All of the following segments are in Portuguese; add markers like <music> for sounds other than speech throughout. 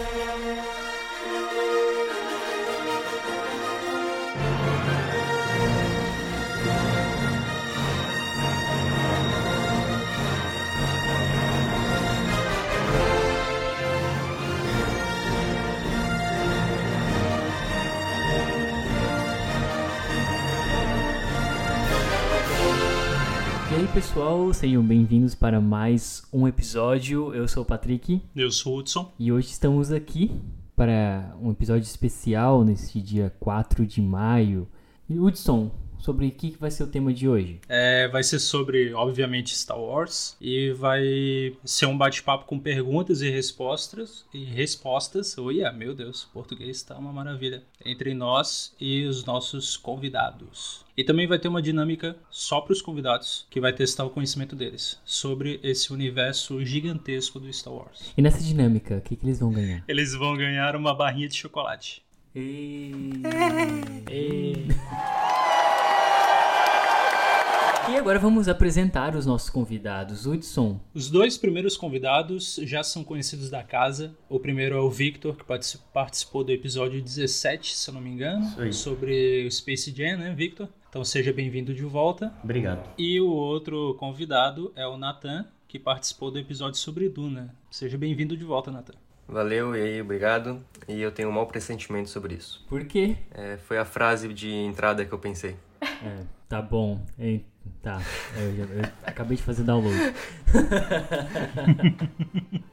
Música pessoal, sejam bem-vindos para mais um episódio. Eu sou o Patrick. Eu sou o Hudson. E hoje estamos aqui para um episódio especial nesse dia 4 de maio. E Hudson, sobre o que vai ser o tema de hoje? É, vai ser sobre, obviamente, Star Wars e vai ser um bate-papo com perguntas e respostas e respostas. Oi, oh, meu Deus, português está uma maravilha entre nós e os nossos convidados. E também vai ter uma dinâmica só para os convidados, que vai testar o conhecimento deles sobre esse universo gigantesco do Star Wars. E nessa dinâmica, o que, que eles vão ganhar? Eles vão ganhar uma barrinha de chocolate. E... e... E agora vamos apresentar os nossos convidados. Hudson. Os dois primeiros convidados já são conhecidos da casa. O primeiro é o Victor, que participou do episódio 17, se eu não me engano, sobre o Space Jam, né, Victor? Então seja bem-vindo de volta. Obrigado. E o outro convidado é o Nathan, que participou do episódio sobre Duna. Seja bem-vindo de volta, Nathan. Valeu, e aí, obrigado. E eu tenho um mau pressentimento sobre isso. Por quê? É, foi a frase de entrada que eu pensei. É, tá bom. Tá, eu, já, eu acabei de fazer download. <laughs>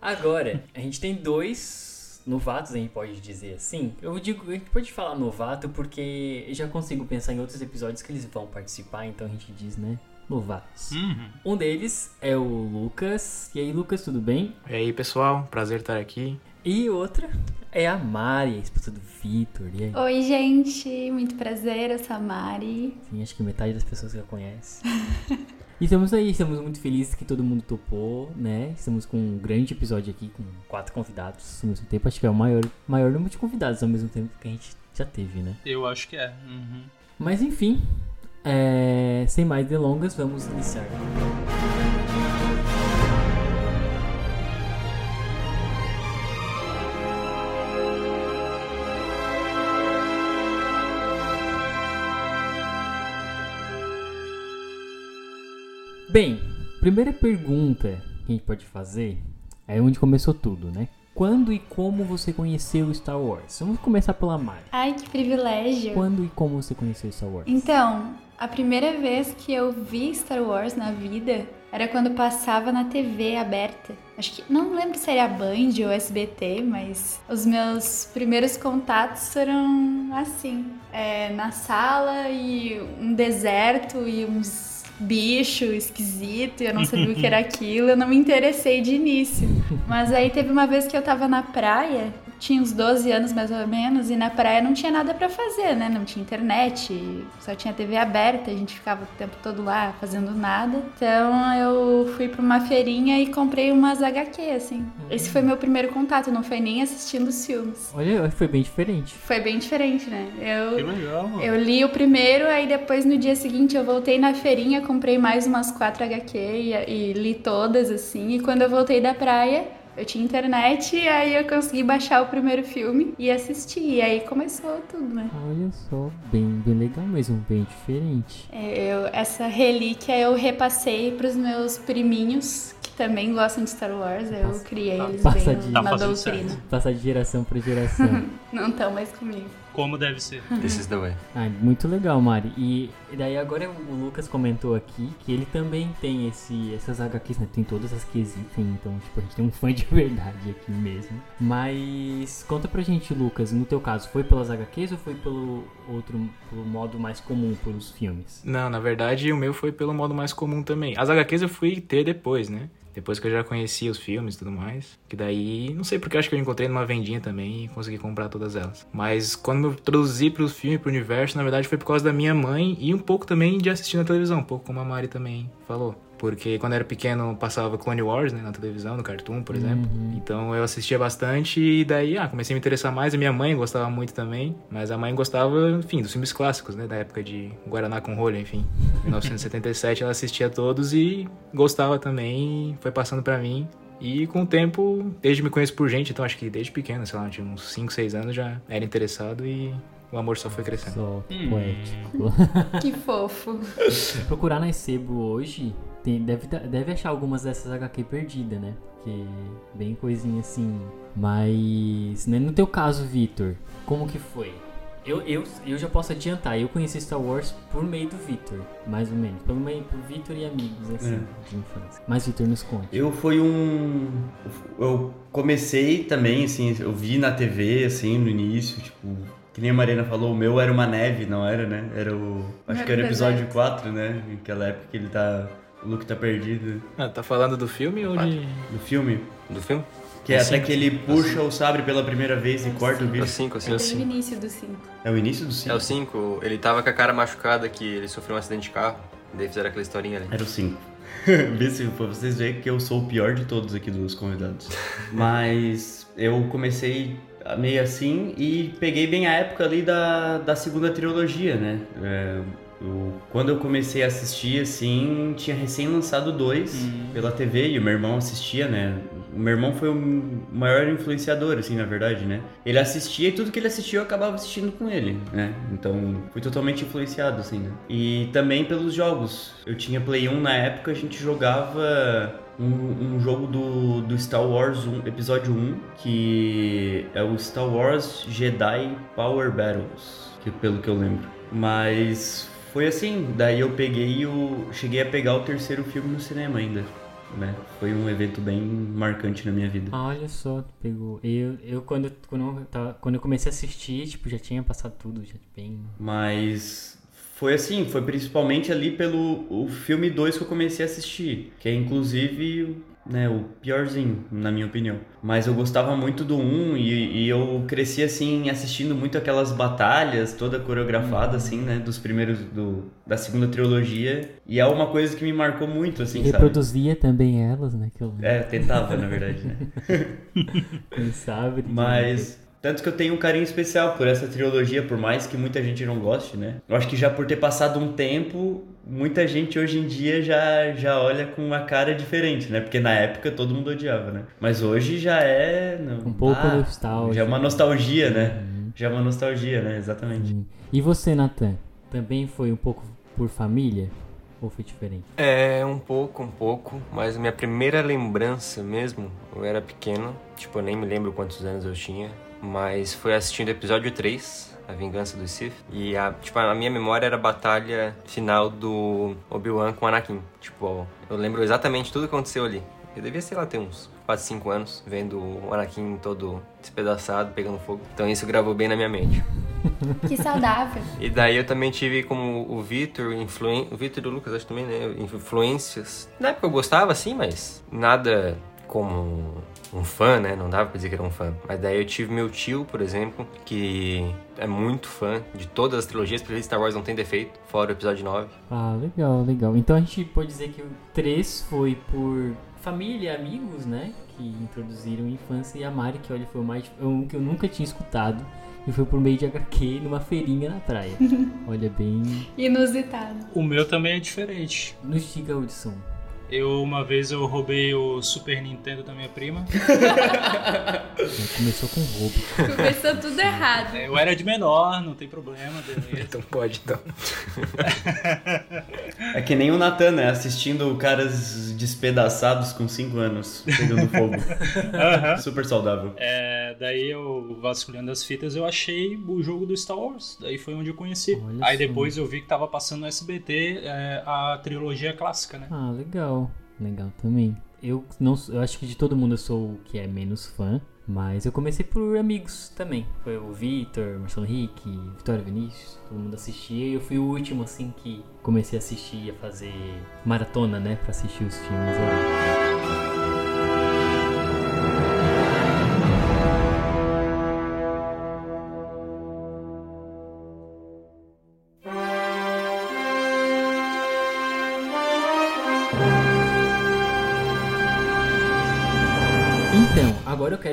Agora, a gente tem dois novatos, a gente pode dizer assim. Eu digo, a gente pode falar novato porque eu já consigo pensar em outros episódios que eles vão participar, então a gente diz, né? Novatos. Uhum. Um deles é o Lucas. E aí, Lucas, tudo bem? E aí, pessoal, prazer estar aqui. E outra é a Mari, a esposa do Vitor. Oi, gente, muito prazer, eu sou a Mari. Sim, acho que metade das pessoas já conhece. <laughs> e estamos aí, estamos muito felizes que todo mundo topou, né? Estamos com um grande episódio aqui, com quatro convidados ao mesmo tempo. Acho que é o maior, maior número de convidados ao mesmo tempo que a gente já teve, né? Eu acho que é. Uhum. Mas enfim, é... sem mais delongas, vamos iniciar. Bem, primeira pergunta que a gente pode fazer é onde começou tudo, né? Quando e como você conheceu Star Wars? Vamos começar pela Mari. Ai, que privilégio. Quando e como você conheceu Star Wars? Então, a primeira vez que eu vi Star Wars na vida era quando passava na TV aberta. Acho que não lembro se era Band ou SBT, mas os meus primeiros contatos foram assim: é, na sala e um deserto e uns bicho esquisito, e eu não sabia o que era <laughs> aquilo, eu não me interessei de início. Mas aí teve uma vez que eu tava na praia tinha uns 12 anos mais ou menos, e na praia não tinha nada para fazer, né? Não tinha internet, só tinha TV aberta, a gente ficava o tempo todo lá fazendo nada. Então eu fui para uma feirinha e comprei umas HQ, assim. Esse foi meu primeiro contato, não foi nem assistindo os filmes. Olha, foi bem diferente. Foi bem diferente, né? Eu, que legal, mano. Eu li o primeiro, aí depois no dia seguinte eu voltei na feirinha, comprei mais umas quatro HQ e, e li todas, assim. E quando eu voltei da praia, eu tinha internet e aí eu consegui baixar o primeiro filme e assistir. E aí começou tudo, né? Olha só, bem, bem legal mesmo, bem diferente. É, eu, essa relíquia eu repassei pros meus priminhos, que também gostam de Star Wars. Eu passa, criei eles bem de, na doutrina. Passar de geração para geração. <laughs> Não estão mais comigo como deve ser. This is the way. Ah, muito legal, Mari. E daí agora o Lucas comentou aqui que ele também tem esse, essas HQs, né? Tem todas as que existem, então, tipo, a gente tem um <laughs> fã de verdade aqui mesmo. Mas conta pra gente, Lucas, no teu caso, foi pelas HQs ou foi pelo outro, pelo modo mais comum, pelos filmes? Não, na verdade o meu foi pelo modo mais comum também. As HQs eu fui ter depois, né? Depois que eu já conhecia os filmes e tudo mais. Que daí, não sei porque acho que eu encontrei numa vendinha também e consegui comprar todas elas. Mas quando eu introduzi pro filme, pro universo, na verdade foi por causa da minha mãe e um pouco também de assistir na televisão, um pouco como a Mari também falou. Porque quando eu era pequeno passava Clone Wars, né, na televisão, no Cartoon, por exemplo. Uhum. Então eu assistia bastante e daí, ah, comecei a me interessar mais. A minha mãe gostava muito também, mas a mãe gostava, enfim, dos filmes clássicos, né, da época de Guaraná com rolha, enfim. <laughs> 1977 ela assistia todos e gostava também, e foi passando para mim E com o tempo, desde me conheço por gente, então acho que desde pequeno, sei lá, tinha uns 5, 6 anos já era interessado e o amor só foi crescendo. Só Hum. poético. <laughs> Que fofo. Procurar na Sebo hoje, tem, deve, deve achar algumas dessas HQ perdidas, né? Porque bem coisinha assim. Mas, né, no teu caso, Vitor, como que foi? Eu, eu, eu já posso adiantar, eu conheci Star Wars por meio do Vitor, mais ou menos. Pelo meio por Vitor e amigos, assim, É. de infância. Mas Vitor nos conte. Eu fui um. Eu comecei também, assim, eu vi na TV, assim, no início, tipo. Que nem a Marina falou, o meu era uma neve, não era, né? Era o. Acho Era que era o episódio deserto. 4, né? Naquela época que ele tá. O Luke tá perdido. Ah, tá falando do filme ou de. No filme. Do filme? Que é É até cinco. que ele puxa o sabre pela primeira vez e corta o É o bicho. 5, assim. É no início do 5. É o início do 5? É o 5. Ele tava com a cara machucada que ele sofreu um acidente de carro. Daí fizeram aquela historinha ali. Era o 5. <laughs> Vê se pra vocês verem que eu sou o pior de todos aqui dos convidados. <laughs> Mas eu comecei meio assim e peguei bem a época ali da, da segunda trilogia, né? É, eu- quando eu comecei a assistir, assim, tinha recém lançado dois pela TV e o meu irmão assistia, né? O meu irmão foi o maior influenciador, assim, na verdade, né? Ele assistia e tudo que ele assistia eu acabava assistindo com ele, né? Então fui totalmente influenciado, assim, né? E também pelos jogos. Eu tinha Play 1 na época, a gente jogava um, um jogo do, do Star Wars 1, episódio 1, que é o Star Wars Jedi Power Battles, que pelo que eu lembro. Mas foi assim, daí eu peguei o. cheguei a pegar o terceiro filme no cinema ainda. Né? Foi um evento bem marcante na minha vida. Olha só, tu pegou. Eu, eu quando, quando, eu tava- quando eu comecei a assistir, tipo, já tinha passado tudo, já bem. Mas foi assim, foi principalmente ali pelo o filme 2 que eu comecei a assistir, que é inclusive né, o piorzinho, na minha opinião. Mas eu gostava muito do 1 e, e eu cresci assim assistindo muito aquelas batalhas toda coreografada assim, né, dos primeiros do da segunda trilogia, e é uma coisa que me marcou muito assim, sabe? Reproduzia também elas, né? Que eu É, tentava, na verdade, né? <laughs> quem sabe. Mas tanto que eu tenho um carinho especial por essa trilogia, por mais que muita gente não goste, né? Eu acho que já por ter passado um tempo, muita gente hoje em dia já, já olha com uma cara diferente, né? Porque na época todo mundo odiava, né? Mas hoje já é. não- Um pouco ah, nostálgico. Já é uma nostalgia, né? Já é uma nostalgia, né? Exatamente. Sim. E você, Nathan? Também foi um pouco por família? Ou foi diferente? É, um pouco, um pouco. Mas minha primeira lembrança mesmo, eu era pequeno. Tipo, eu nem me lembro quantos anos eu tinha. Mas foi assistindo o episódio 3, A Vingança do Sith. E, a, tipo, a minha memória era a batalha final do Obi-Wan com o Anakin. Tipo, eu lembro exatamente tudo que aconteceu ali. Eu devia, sei lá, ter uns 4, 5 anos, vendo o Anakin todo despedaçado, pegando fogo. Então isso gravou bem na minha mente. Que saudável. <laughs> E daí eu também tive como o Vitor, influen... o Vitor e o Lucas, acho também, né? Influências. Na época eu gostava, assim, mas nada como um fã, né? Não dava pra dizer que era um fã. Mas daí eu tive meu tio, por exemplo, que é muito fã de todas as trilogias, porque Star Wars não tem defeito, fora o episódio 9. Ah, legal, legal. Então a gente pode dizer que o 3 foi por família, amigos, né? Que introduziram a infância e a Mari, que olha, foi o mais. Um que eu nunca tinha escutado. E foi por meio de HQ numa feirinha na praia. <laughs> Olha, bem. Inusitado. O meu também é diferente. Nos diga, Hudson. Eu, uma vez, eu roubei o Super Nintendo da minha prima. Já Começou com roubo. Começou tudo errado. Eu era de menor, não tem problema, beleza. <laughs> Então pode, então. É que nem o Natan, né? Assistindo caras despedaçados com 5 anos, pegando fogo. <laughs> Super saudável. É, daí eu, vasculhando as fitas, eu achei o jogo do Star Wars. Daí foi onde eu conheci. Olha Aí depois eu vi que tava passando no SBT é, a trilogia clássica, né? Ah, legal. Legal também. Eu não eu acho que de todo mundo eu sou o que é menos fã, mas eu comecei por amigos também. Foi o Vitor, Marcelo Henrique, Vitória Vinícius, todo mundo assistia e eu fui o último assim que comecei a assistir, a fazer maratona, né, Pra assistir os filmes ali.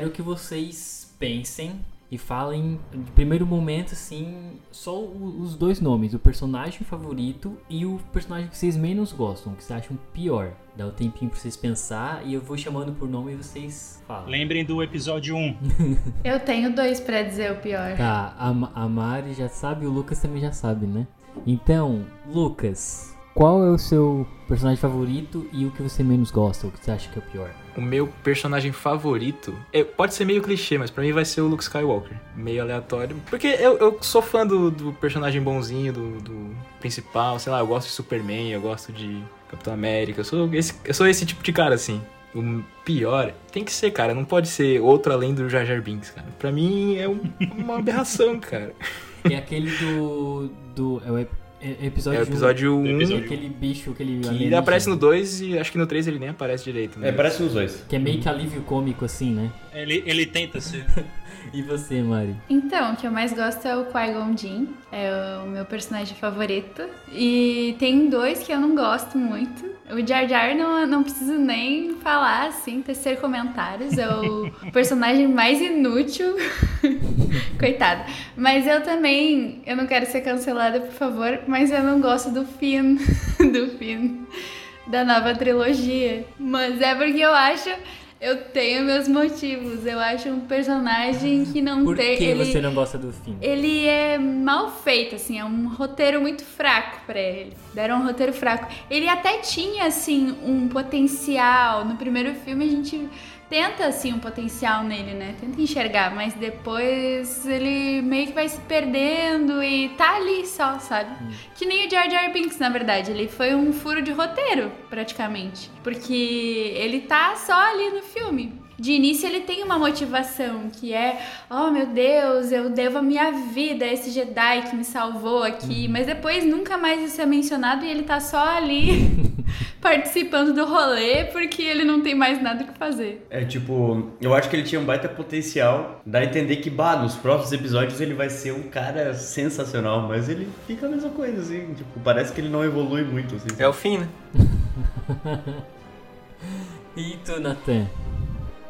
Quero que vocês pensem e falem, de primeiro momento, assim, só os dois nomes, o personagem favorito e o personagem que vocês menos gostam, que vocês acham pior. Dá um tempinho pra vocês pensar e eu vou chamando por nome e vocês falam. Lembrem do episódio 1. <laughs> Eu tenho dois pra dizer o pior. Tá, a, a Mari já sabe, o Lucas também já sabe, né? Então, Lucas, qual é o seu personagem favorito e o que você menos gosta, o que você acha que é o pior? O meu personagem favorito é- pode ser meio clichê, mas pra mim vai ser o Luke Skywalker. Meio aleatório. Porque eu, eu sou fã do, do personagem bonzinho, do, do principal. Sei lá, eu gosto de Superman, eu gosto de Capitão América. Eu sou esse, eu sou esse tipo de cara, assim. O pior tem que ser, cara. Não pode ser outro além do Jar Jar Binks, cara. Pra mim é um- uma aberração, <laughs> cara. É aquele do. do é o é- episódio É o episódio 1. Do um, episódio- aquele bicho, aquele. Que ele aparece no 2 e acho que no 3 ele nem aparece direito. Né? É, parece nos dois. Que é meio que alívio cômico, assim, né? Ele, ele tenta ser. <laughs> E você, Mari? Então, o que eu mais gosto é o Qui-Gon Jinn, é o meu personagem favorito. E tem dois que eu não gosto muito. O Jar Jar não, não preciso nem falar, assim, tecer comentários. É o <laughs> personagem mais inútil. <laughs> Coitado. Mas eu também, eu não quero ser cancelada, por favor, mas eu não gosto do Finn, <laughs> do Finn, da nova trilogia. Mas é porque eu acho... Eu tenho meus motivos. Eu acho um personagem que não Por tem. que ele, você não gosta do fim? ele é mal feito, assim, é um roteiro muito fraco pra ele. Deram um roteiro fraco. Ele até tinha, assim, um potencial. No primeiro filme a gente tenta, assim, um potencial nele, né? Tenta enxergar, mas depois ele meio que vai se perdendo e tá ali só, sabe? Que nem o Jar Jar Binks, na verdade. Ele foi um furo de roteiro, praticamente. Porque ele tá só ali no filme. De início ele tem uma motivação que é, oh meu Deus, eu devo a minha vida a esse Jedi que me salvou aqui, mas depois nunca mais isso é mencionado e ele tá só ali <laughs> <laughs> participando do rolê porque ele não tem mais nada o que fazer. É tipo, eu acho que ele tinha um baita potencial. Dá a entender que, bah, nos próximos episódios ele vai ser um cara sensacional, mas ele fica a mesma coisa, assim. Tipo, parece que ele não evolui muito, assim. É o fim, né? <laughs> E tu, Nathan?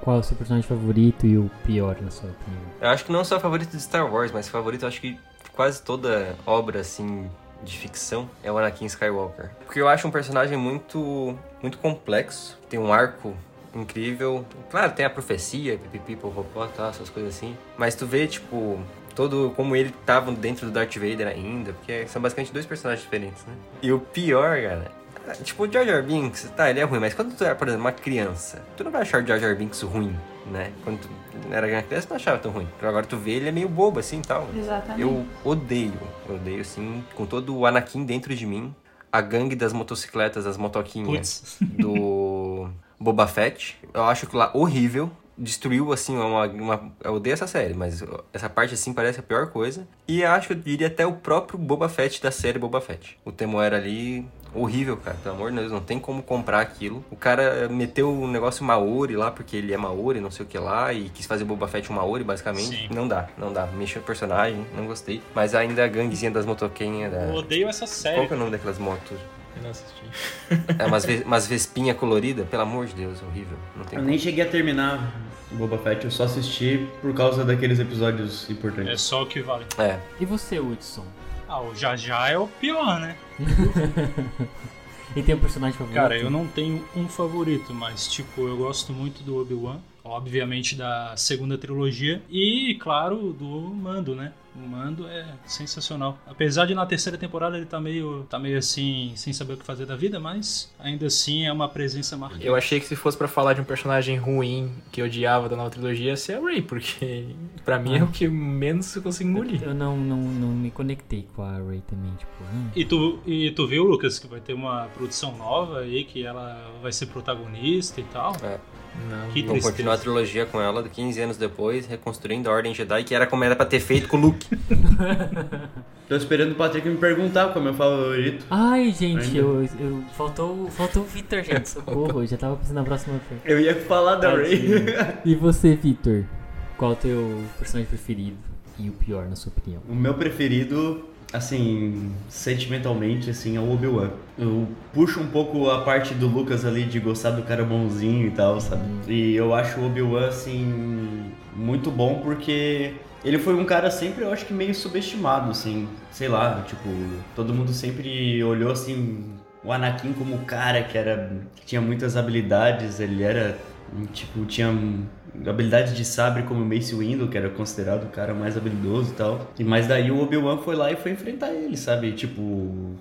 Qual é o seu personagem favorito e o pior, na sua opinião? Eu acho que não só favorito de Star Wars, mas favorito acho que quase toda obra assim de ficção é o Anakin Skywalker. Porque eu acho um personagem muito muito complexo, tem um arco incrível. Claro, tem a profecia, pipipi, popopó, tal, essas coisas assim. Mas tu vê, tipo, todo como ele tava dentro do Darth Vader ainda, porque são basicamente dois personagens diferentes, né? E o pior, cara, Tipo, o Jar Jar Binks, tá, ele é ruim, mas quando tu é, por exemplo, uma criança, tu não vai achar o Jar Jar Binks ruim, né? Quando tu era criança, tu não achava tão ruim. Agora tu vê, ele é meio bobo, assim, tal. Exatamente. Eu odeio, eu odeio, assim, com todo o Anakin dentro de mim, a gangue das motocicletas, as motoquinhas Putz. do <laughs> Boba Fett. Eu acho que lá horrível. Destruiu, assim, uma, uma... Eu odeio essa série, mas essa parte, assim, parece a pior coisa. E acho que eu diria até o próprio Boba Fett da série Boba Fett. O Temoera ali, horrível, cara. Pelo amor de Deus, não tem como comprar aquilo. O cara meteu o negócio Maori lá, porque ele é Maori, não sei o que lá, e quis fazer Boba Fett um Maori, basicamente. Sim. Não dá, não dá. Mexeu o personagem, não gostei. Mas ainda a ganguezinha das motoquinhas da... Eu odeio essa Qual série. que é o nome daquelas motos? Eu não assisti. É umas, ve umas vespinha colorida, pelo amor de Deus, horrível. Não tem Eu como. nem cheguei a terminar Boba Fett, eu só assisti por causa daqueles episódios É importantes. só o que vale. É, E você, Hudson? Ah, o Já Já é o pior, né? <laughs> E tem um personagem favorito? Cara, eu não tenho um favorito, mas tipo, eu gosto muito do Obi-Wan, obviamente da segunda trilogia e, claro, do Mando, né? O Mando é sensacional. Apesar de na terceira temporada ele tá meio, tá meio assim, sem saber o que fazer da vida, mas ainda assim é uma presença marcante. Eu achei que se fosse pra falar de um personagem ruim que eu odiava da nova trilogia, ia ser a Rey, porque <laughs> pra mim é o que menos eu consigo engolir. Eu não, não, não me conectei com a Ray também, tipo... hum. E tu, e tu viu, Lucas, que vai ter uma produção nova aí, que ela vai ser protagonista e tal? Não. Que vão continuar a trilogia com ela 15 anos depois, reconstruindo a Ordem Jedi, que era como era pra ter feito com o Luke. <laughs> Tô esperando o Patrick me perguntar qual é o meu favorito. Ai, gente, eu, eu, faltou, faltou o Victor, gente, socorro. Eu já tava pensando na próxima vez. Eu ia falar da Ray. <laughs> E você, Victor? Qual é o teu personagem preferido e o pior, na sua opinião? o meu preferido, assim, sentimentalmente, assim, ao Obi-Wan. Eu puxo um pouco a parte do Lucas ali de gostar do cara bonzinho e tal, sabe? E eu acho o Obi-Wan, assim, muito bom porque ele foi um cara sempre, eu acho que meio subestimado, assim. Sei lá, tipo, todo mundo sempre olhou, assim, o Anakin como o cara que era que tinha muitas habilidades, ele era tipo tinha habilidade de sabre como o Mace Windu, que era considerado o cara mais habilidoso e tal. Mas daí o Obi-Wan foi lá e foi enfrentar ele, sabe? Tipo,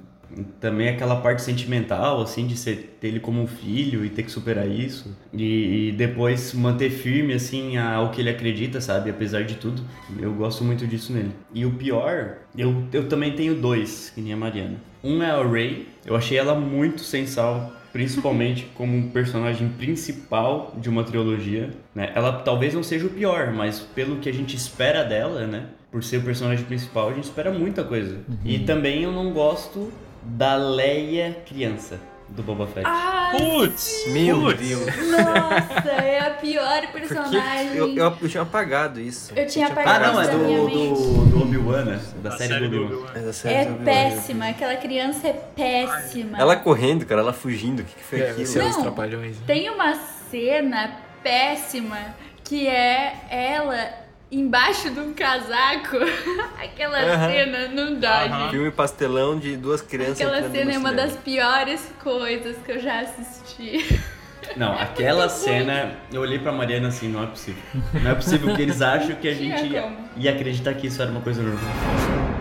também aquela parte sentimental, assim, de ser, ter ele como um filho e ter que superar isso. E, e depois manter firme, assim, ao que ele acredita, sabe? Apesar de tudo. Eu gosto muito disso nele. E o pior, eu, eu também tenho dois, que nem a Mariana. Um é a Rey. Eu achei ela muito sensal principalmente como um personagem principal de uma trilogia, né? Ela talvez não seja o pior, mas pelo que a gente espera dela, né? Por ser o personagem principal, a gente espera muita coisa. Uhum. E também eu não gosto da Leia criança do Boba Fett. Ah, Putz! Meu Putz. Deus. Nossa, é a pior personagem. eu, eu, eu tinha apagado isso. Eu tinha Ah, apagado não, é da do, do, do Obi-Wan, né? Da, A série, do Obi-Wan. Série É do Obi-Wan, péssima, aquela criança é péssima. Ela correndo, cara, ela fugindo. O que, que foi É, aquilo? é Não. trapalhões. né? Tem uma cena péssima que é ela embaixo de um casaco. <laughs> Aquela cena não dá, Aham. gente. Filme pastelão de duas crianças Aquela cena é uma das piores coisas que eu já assisti. <laughs> Não, aquela cena, eu olhei pra Mariana assim, não é possível. Não é possível que eles acham que a gente ia, ia acreditar que isso era uma coisa normal.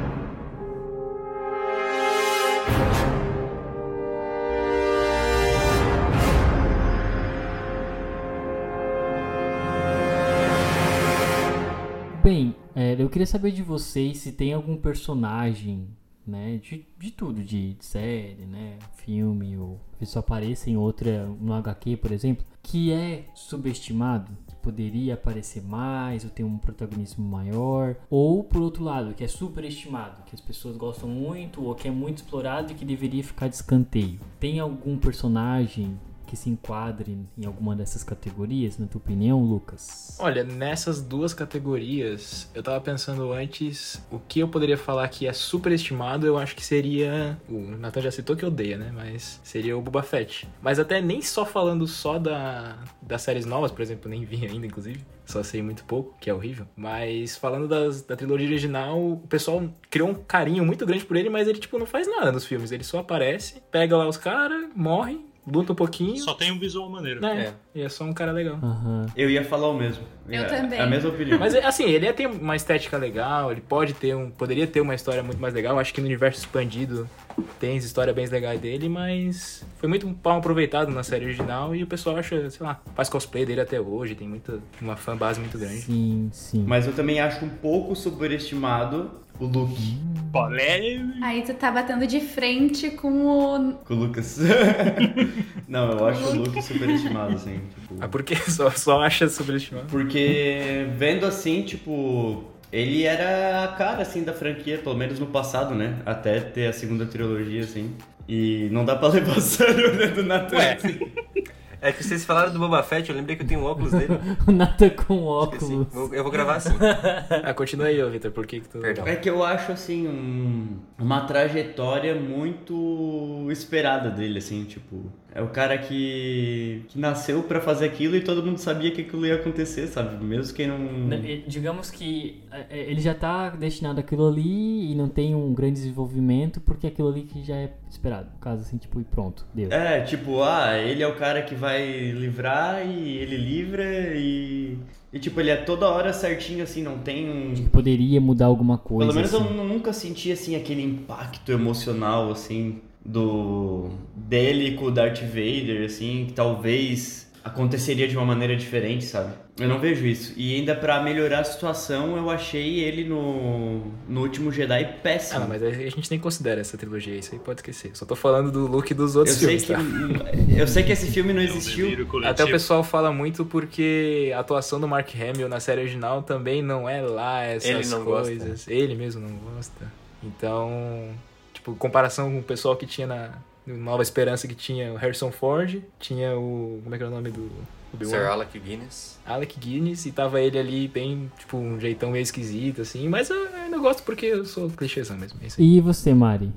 Queria saber de vocês se tem algum personagem, né, de, de tudo, de série, né, filme, ou que só apareça em outra, no HQ, por exemplo, que é subestimado, que poderia aparecer mais, ou ter um protagonismo maior, ou por outro lado, que é superestimado, que as pessoas gostam muito, ou que é muito explorado e que deveria ficar de escanteio. Tem algum personagem que se enquadre em alguma dessas categorias, na tua opinião, Lucas? Olha, nessas duas categorias, eu tava pensando antes, o que eu poderia falar que é superestimado, eu acho que seria. O Nathan já citou que odeia, né? Mas seria o Boba Fett. Mas até nem só falando só da, das séries novas, por exemplo, nem vi ainda, inclusive. Só sei muito pouco, que é horrível. Mas falando das, da trilogia original, o pessoal criou um carinho muito grande por ele, mas ele, tipo, não faz nada nos filmes. Ele só aparece, pega lá os caras, morre, luta um pouquinho. Só tem um visual maneiro. né? E é só um cara legal. Aham. Eu ia falar o mesmo. Eu É- também. É a mesma opinião. Mas assim, ele ia ter uma estética legal, ele pode ter um. Poderia ter uma história muito mais legal. Acho que no universo expandido tem as histórias bem legais dele, mas foi muito mal aproveitado na série original e o pessoal acha, sei lá, faz cosplay dele até hoje, tem muita, uma fan base muito grande. Sim, sim. Mas eu também acho um pouco superestimado o Luke. Polêmico. Aí tu tá batendo de frente com o. Com o Lucas. <laughs> Não, eu acho o Luke superestimado, assim. Tipo... Ah, por que <laughs> só, só acha superestimado? Porque vendo assim, tipo, ele era a cara assim da franquia, pelo menos no passado, né? Até ter a segunda trilogia, assim. E não dá pra <laughs> levar a sério, né, do assim. É que vocês falaram do Boba Fett, eu lembrei que eu tenho um óculos dele. <laughs> O Nathan com óculos. Vou- Eu vou gravar assim. Ah, continua aí, ô Victor, por que que tu... Perdão. É que eu acho, assim, um- uma trajetória muito esperada dele, assim, tipo... É o cara que, que nasceu pra fazer aquilo e todo mundo sabia que aquilo ia acontecer, sabe? Mesmo quem não... Digamos que é, é, ele já tá destinado àquilo ali e não tem um grande desenvolvimento porque aquilo ali que já é esperado. Caso assim, tipo, e pronto, deu. É, tipo, ah, ele é o cara que vai livrar e ele livra e... E, tipo, ele é toda hora certinho, assim, não tem um... Que poderia mudar alguma coisa. Pelo menos assim. eu nu- nunca senti, assim, aquele impacto emocional, assim, do... Dele com o Darth Vader, assim, que talvez aconteceria de uma maneira diferente, sabe? Eu não vejo isso. E ainda pra melhorar a situação, eu achei ele no, no último Jedi Ah, péssimo. não, mas a gente nem considera essa trilogia, isso aí pode esquecer. Só tô falando do look dos eu outros sei filmes, que tá? <laughs> eu sei que esse filme não É um existiu. Até o pessoal fala muito porque a atuação do Mark Hamill na série original também não é lá essas Ele não gosta. coisas. Ele mesmo não gosta. Então, tipo, comparação com o pessoal que tinha na no Nova Esperança que tinha o Harrison Ford, tinha o como é que era o nome do? Sir Alec Guinness. Alec Guinness e tava ele ali bem, tipo, um jeitão meio esquisito assim, mas eu ainda gosto porque eu sou clichêzão mesmo. É. E você, Mari?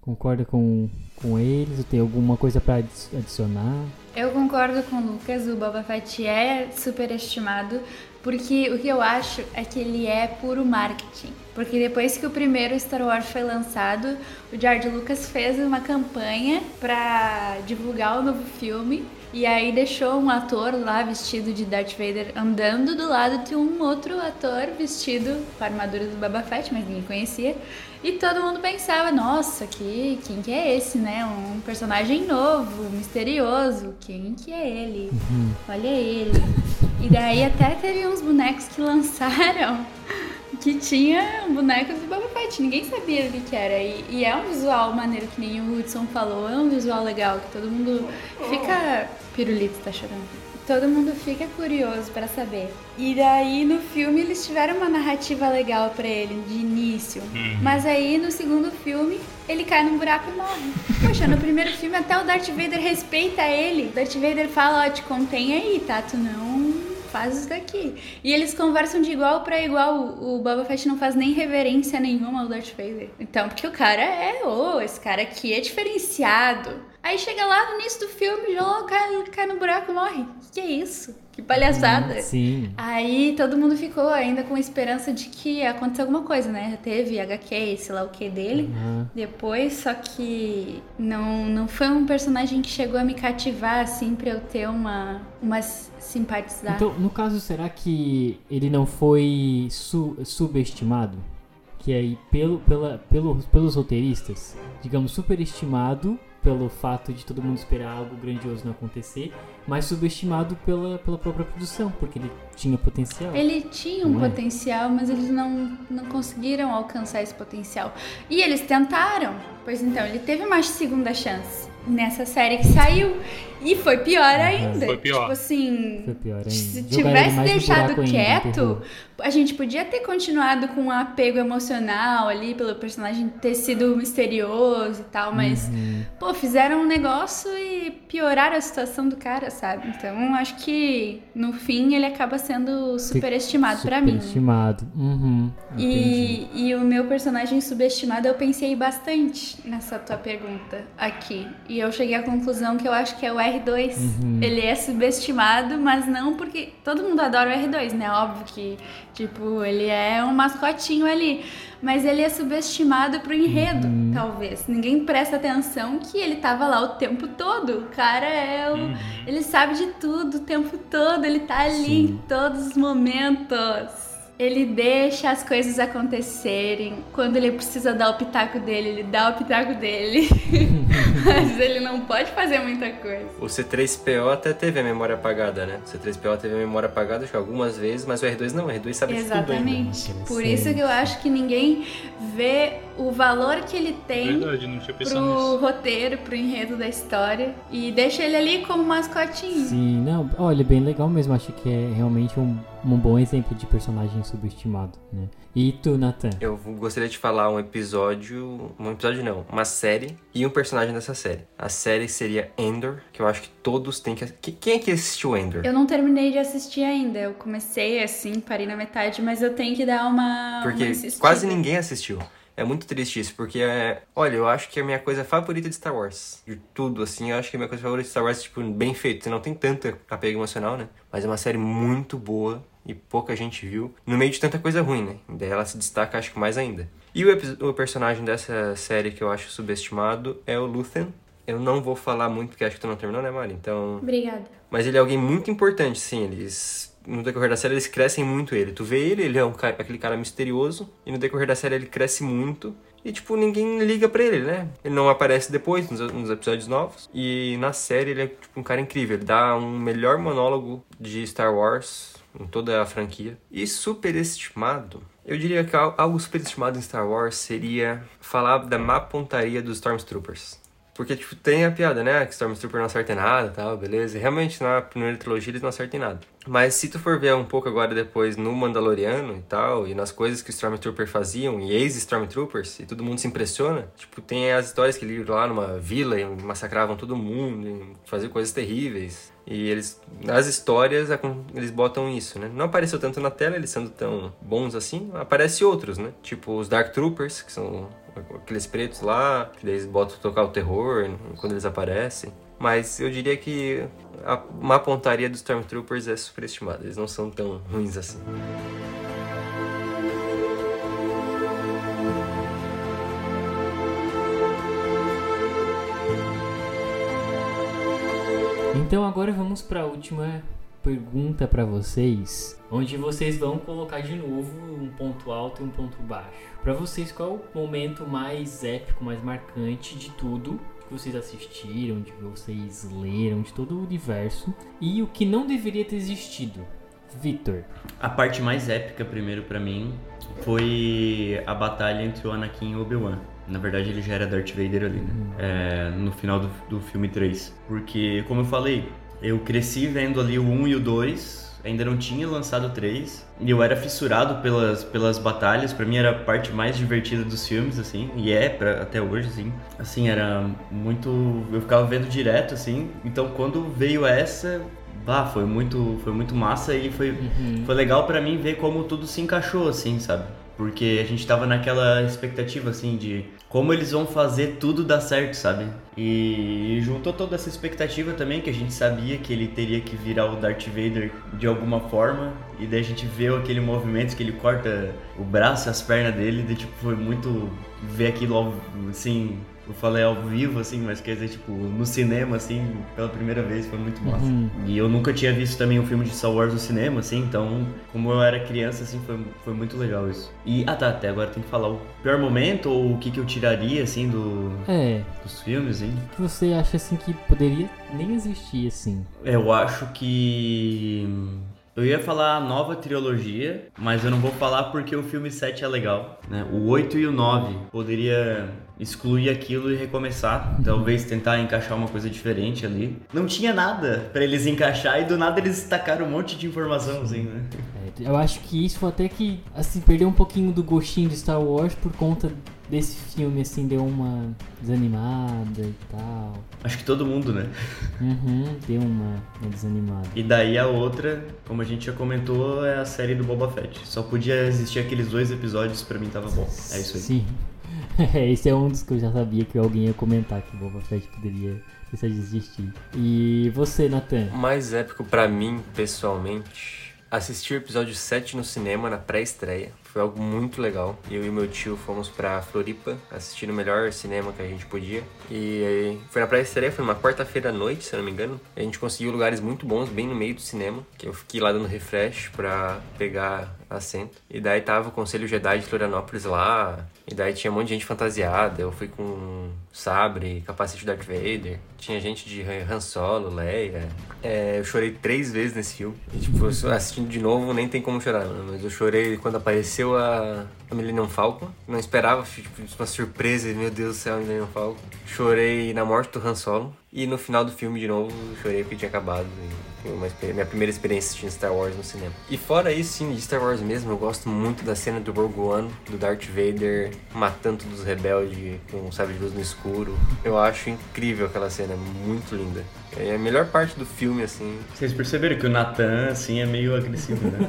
Concorda com, com eles? Ou tem alguma coisa pra adi- adicionar? Eu concordo com o Lucas, o Boba Fett é superestimado, porque o que eu acho é que ele é puro marketing. Porque depois que o primeiro Star Wars foi lançado, o George Lucas fez uma campanha pra divulgar o novo filme. E aí deixou um ator lá vestido de Darth Vader andando do lado de um outro ator vestido com a armadura do Boba Fett, mas ninguém conhecia. E todo mundo pensava, nossa, que, quem que é esse, né? Um personagem novo, misterioso. Quem que é ele? Olha ele. E daí até teve uns bonecos que lançaram que tinha um boneco do Boba Fett. Ninguém sabia o que, que era. E, e é um visual maneiro, que nem o Hudson falou. É um visual legal, que todo mundo fica... Pirulito tá chorando. Todo mundo fica curioso pra saber. E daí no filme eles tiveram uma narrativa legal pra ele de início. Mas aí no segundo filme ele cai num buraco e morre. Poxa, no primeiro filme até o Darth Vader respeita ele. Darth Vader fala, ó, te contém aí, tá? Tu não faz isso daqui. E eles conversam de igual pra igual. O Boba Fett não faz nem reverência nenhuma ao Darth Vader. Então, porque o cara é, ô, esse cara aqui é diferenciado. Aí chega lá no início do filme, já cai, cai no buraco e morre. Que é isso? Que palhaçada. Sim. Aí todo mundo ficou ainda com esperança de que ia acontecer alguma coisa, né? Teve HQ, sei lá o que dele. Aham. Depois, só que não, não foi um personagem que chegou a me cativar, assim, pra eu ter uma, uma simpatizar. Então, no caso, será que ele não foi su- subestimado? Que aí, pelo, pela, pelo, pelos roteiristas, digamos, superestimado pelo fato de todo mundo esperar algo grandioso não acontecer, mas subestimado pela, pela própria produção, porque ele tinha potencial. Ele tinha um é? potencial, mas eles não, não conseguiram alcançar esse potencial. E eles tentaram. Pois então, ele teve uma segunda chance nessa série que saiu. E foi pior ainda. Foi pior. Tipo assim. Foi pior ainda. Se tivesse deixado ainda, quieto, entendeu? a gente podia ter continuado com um apego emocional ali, pelo personagem ter sido misterioso e tal, mas, Uhum. pô, fizeram um negócio e pioraram a situação do cara, sabe? Então, acho que no fim ele acaba sendo superestimado pra mim. Superestimado. Uhum. E, e o meu personagem subestimado, eu pensei bastante nessa tua pergunta aqui. E eu cheguei à conclusão que eu acho que é o R2. Uhum. Ele é subestimado, mas não porque. Todo mundo adora o R2, né? Óbvio que, tipo, ele é um mascotinho ali. Mas ele é subestimado pro enredo, Uhum. talvez. Ninguém presta atenção que ele tava lá o tempo todo. O cara é o. Ele sabe de tudo o tempo todo. Ele tá ali Sim. em todos os momentos. Ele deixa as coisas acontecerem. Quando ele precisa dar o pitaco dele, ele dá o pitaco dele. <laughs> Mas ele não pode fazer muita coisa. O C3PO até teve a memória apagada, né? O C3PO teve a memória apagada acho que algumas vezes, mas o R2 não, o R2 sabe de tudo ainda. Exatamente. Por isso que eu acho que ninguém vê o valor que ele tem Verdade, não tinha pro nisso. roteiro, pro enredo da história. E deixa ele ali como mascotinho. Sim, não, olha, bem legal mesmo. Acho que é realmente um, um bom exemplo de personagem subestimado, né? E tu, Nathan? Eu gostaria de falar um episódio. Um episódio não, uma série e um personagem dessa série. A série seria Endor, que eu acho que todos têm que. que- Quem é que assistiu Endor? Eu não terminei de assistir ainda. Eu comecei assim, parei na metade, mas eu tenho que dar uma. Porque uma quase ninguém assistiu. É muito triste isso, porque é. Olha, eu acho que é a minha coisa favorita de Star Wars. De tudo, assim, eu acho que é a minha coisa favorita de Star Wars, tipo, bem feito. Você não tem tanto apego emocional, né? Mas é uma série muito boa e pouca gente viu. No meio de tanta coisa ruim, né? Daí ela se destaca, acho que mais ainda. E o, o personagem dessa série que eu acho subestimado é o Luthen. Eu não vou falar muito porque acho que tu não terminou, né, Mari? Então. Obrigada. Mas ele é alguém muito importante, sim. Eles. No decorrer da série, eles crescem muito ele. Tu vê ele, ele é um aquele cara misterioso. E no decorrer da série, ele cresce muito. E, tipo, ninguém liga pra ele, né? Ele não aparece depois, nos, nos episódios novos. E na série, ele é, tipo, um cara incrível. Ele dá um melhor monólogo de Star Wars em toda a franquia. E superestimado. Eu diria que al- algo superestimado em Star Wars seria falar da má pontaria dos Stormtroopers. Porque, tipo, tem a piada, né? Que Stormtrooper não acerta em nada tal, beleza. E realmente, na primeira trilogia, eles não acertam em nada. Mas se tu for ver um pouco agora depois no Mandaloriano e tal, e nas coisas que os Stormtroopers faziam, e ex-Stormtroopers, e todo mundo se impressiona, tipo, tem as histórias que iam lá numa vila e massacravam todo mundo, e faziam coisas terríveis. E eles, nas histórias, eles botam isso, né? Não apareceu tanto na tela, eles sendo tão bons assim, aparece outros, né? Tipo os Dark Troopers, que são aqueles pretos lá, que eles botam tocar o terror quando eles aparecem. Mas eu diria que a, uma pontaria dos Stormtroopers é superestimada, eles não são tão ruins assim. Então agora vamos para a última pergunta para vocês, onde vocês vão colocar de novo um ponto alto e um ponto baixo. Para vocês, qual é o momento mais épico, mais marcante de tudo que vocês assistiram, de que vocês leram, de todo o universo e o que não deveria ter existido? Victor. A parte mais épica primeiro para mim foi a batalha entre o Anakin e o Obi-Wan. Na verdade, ele já era Darth Vader ali, né? Uhum. É, no final do, do filme 3. Porque, como eu falei, eu cresci vendo ali o 1 e o 2, ainda não tinha lançado o 3, e eu era fissurado pelas, pelas batalhas, para mim era a parte mais divertida dos filmes, assim, e é pra, até hoje, assim. Assim, era muito. Eu ficava vendo direto, assim, então quando veio essa. Bah, foi muito, foi muito massa e foi, uhum. foi legal para mim ver como tudo se encaixou, assim, sabe? Porque a gente tava naquela expectativa, assim, de como eles vão fazer tudo dar certo, sabe? E juntou toda essa expectativa também, que a gente sabia que ele teria que virar o Darth Vader de alguma forma. E daí a gente vê aquele movimento que ele corta o braço, as pernas dele, e tipo, foi muito ver aquilo, assim, eu falei ao vivo, assim, mas quer dizer, tipo, no cinema, assim, pela primeira vez, foi muito massa. Uhum. E eu nunca tinha visto também um filme de Star Wars no cinema, assim, então, como eu era criança, assim, foi, foi muito legal isso. E, ah tá, até agora tem que falar o pior momento ou o que, que eu tiraria, assim, do, é. dos filmes, hein? O que você acha, assim, que poderia nem existir, assim? Eu acho que eu ia falar a nova trilogia, mas eu não vou falar porque o filme 7 é legal. Né? O 8 e o 9 poderia excluir aquilo e recomeçar. Talvez tentar encaixar uma coisa diferente ali. Não tinha nada para eles encaixar e do nada eles tacaram um monte de informação, assim, né? É, eu acho que isso foi até que, assim, perdeu um pouquinho do gostinho de Star Wars por conta desse filme, assim, deu uma desanimada e tal. Acho que todo mundo, né? Uhum, deu uma, uma desanimada. E daí a outra, como a gente já comentou, é a série do Boba Fett. Só podia existir aqueles dois episódios, para mim tava bom. É isso aí. Sim. <laughs> Esse é um dos que eu já sabia que alguém ia comentar que o Boba Fett poderia deixar de existir. E você, Nathan? Mais épico para mim, pessoalmente, assistir o episódio 7 no cinema na pré-estreia. Foi algo muito legal. Eu e meu tio fomos pra Floripa assistir o melhor cinema que a gente podia. E foi na Praia Estreia, foi uma quarta-feira à noite, se eu não me engano. A gente conseguiu lugares muito bons, bem no meio do cinema. Que eu fiquei lá dando refresh pra pegar assento. E daí tava o Conselho Jedi de Florianópolis lá. E daí tinha um monte de gente fantasiada. Eu fui com sabre, capacete Darth Vader. Tinha gente de Han Solo, Leia. É, eu chorei três vezes nesse filme. E, tipo, assistindo de novo nem tem como chorar, mas eu chorei quando apareceu a, a Millennium Falcon. Não esperava, tipo, uma surpresa, meu Deus do céu, a Millennium Falcon. Chorei na morte do Han Solo. E no final do filme, de novo, chorei porque tinha acabado. Foi uma, minha primeira experiência assistindo Star Wars no cinema. E fora isso, sim, de Star Wars mesmo, eu gosto muito da cena do Rogue One, do Darth Vader matando todos os rebeldes com um sabre de luz no escuro. Eu acho incrível aquela cena, muito linda. É a melhor parte do filme, assim. Vocês perceberam que o Nathan, assim, é meio agressivo, né?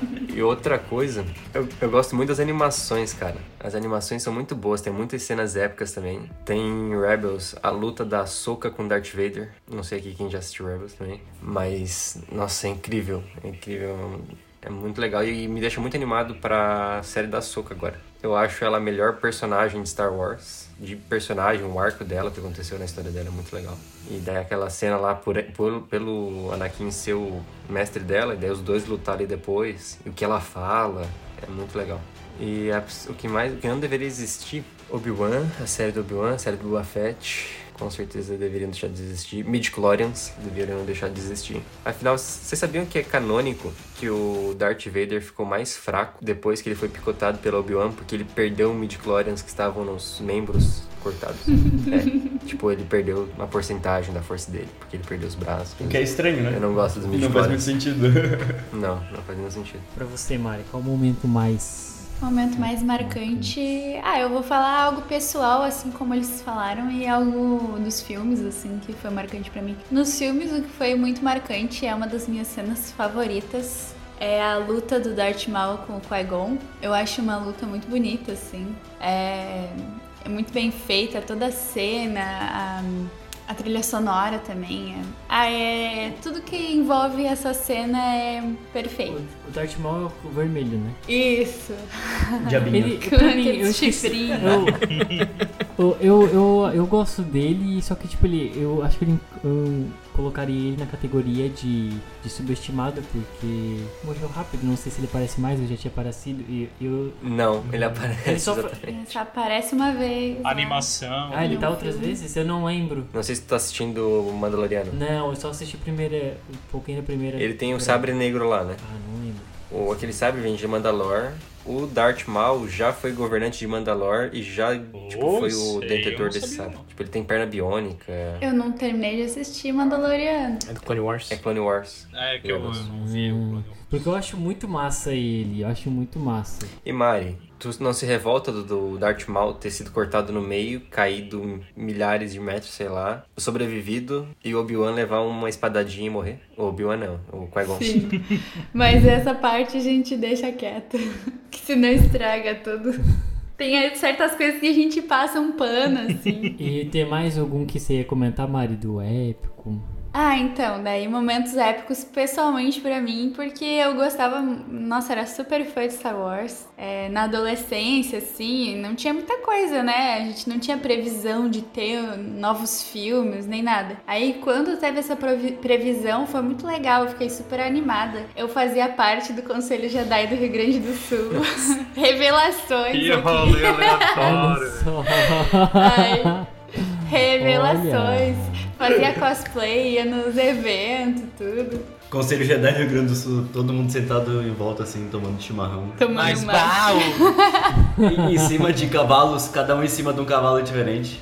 <laughs> e outra coisa, eu, eu gosto muito das animações, cara. As animações são muito boas, tem muitas cenas épicas também. Tem Rebels, a luta da Soka com Darth Vader. Não sei aqui quem já assistiu Rebels também. Mas, nossa, é incrível. É incrível. É muito legal e me deixa muito animado pra série da Soka agora. Eu acho ela a melhor personagem de Star Wars. De personagem, o arco dela, que aconteceu na história dela é muito legal. E daí aquela cena lá por, por, pelo Anakin ser o mestre dela, e daí os dois lutarem depois, e o que ela fala, é muito legal. E a, o que mais, o que não deveria existir, Obi-Wan, a série do Obi-Wan, a série do Boba Fett, com certeza deveriam deixar de existir. Midi-chlorians deveriam deixar de existir. Afinal, vocês sabiam que é canônico que o Darth Vader ficou mais fraco depois que ele foi picotado pelo Obi-Wan porque ele perdeu midi-chlorians que estavam nos membros cortados. <laughs> é, tipo, ele perdeu uma porcentagem da força dele, porque ele perdeu os braços. O que é estranho, né? Eu não gosto dos midi Não faz muito sentido. <laughs> não, não faz nenhum sentido. Pra você, Mari, qual o momento mais Momento mais marcante. Ah, eu vou falar algo pessoal, assim como eles falaram, e algo dos filmes, assim, que foi marcante pra mim. Nos filmes, o que foi muito marcante é uma das minhas cenas favoritas. É a luta do Darth Maul com o Qui-Gon. Eu acho uma luta muito bonita, assim. É, é muito bem feita toda a cena, a, a trilha sonora também. É, ah, é, tudo que envolve essa cena é perfeito. O Darth Maul é o vermelho, né? Isso. Diabinho. Ele, pra mim, eu chifrinho. Eu, eu, eu, eu gosto dele, só que, tipo, ele, eu acho que ele, eu colocaria ele na categoria de, de subestimado, porque morreu rápido. Não sei se ele aparece mais, eu já tinha aparecido. E eu. Não, ele aparece Ele só- exatamente. Só aparece uma vez. né? Animação. Ah, ele tá outras filme. vezes? Eu não lembro. Não sei se tu tá assistindo o Mandaloriano. Não, eu só assisti primeira. Um pouquinho da primeira. Ele tem o temporada. sabre negro lá, né? Ah, não lembro. O, aquele sabre vem de Mandalor. O Darth Maul já foi governante de Mandalor e já tipo, foi o sei, eu não desse sabre. Tipo, ele tem perna biônica. Eu não terminei de assistir Mandaloriano. É do Clone Wars. É Clone Wars. É, que eu Deus. não vi. O- Porque eu acho muito massa ele, eu acho muito massa. E Mari, tu não se revolta do, do Darth Maul ter sido cortado no meio, caído milhares de metros, sei lá, sobrevivido e o Obi-Wan levar uma espadadinha e morrer? O Obi-Wan não, o Qui-Gon. Sim. <laughs> Mas essa parte a gente deixa quieta. <laughs> Que senão estraga tudo. Tem certas coisas que a gente passa um pano, assim. E tem mais algum que você ia comentar, Mari, do épico? Ah, então, daí momentos épicos pessoalmente pra mim, porque eu gostava, nossa, era super fã de Star Wars. É, na adolescência, assim, não tinha muita coisa, né? A gente não tinha previsão de ter novos filmes, nem nada. Aí quando teve essa previsão, foi muito legal, eu fiquei super animada. Eu fazia parte do Conselho Jedi do Rio Grande do Sul. <laughs> Revelações Que rolê <laughs> Olha aleatório. Ai, revelações. Fazia cosplay, ia nos eventos, tudo. Conselho Jedi Rio Grande do Sul, todo mundo sentado em volta assim, tomando chimarrão. Tomando Mas. <laughs> E em cima de cavalos, cada um em cima de um cavalo diferente.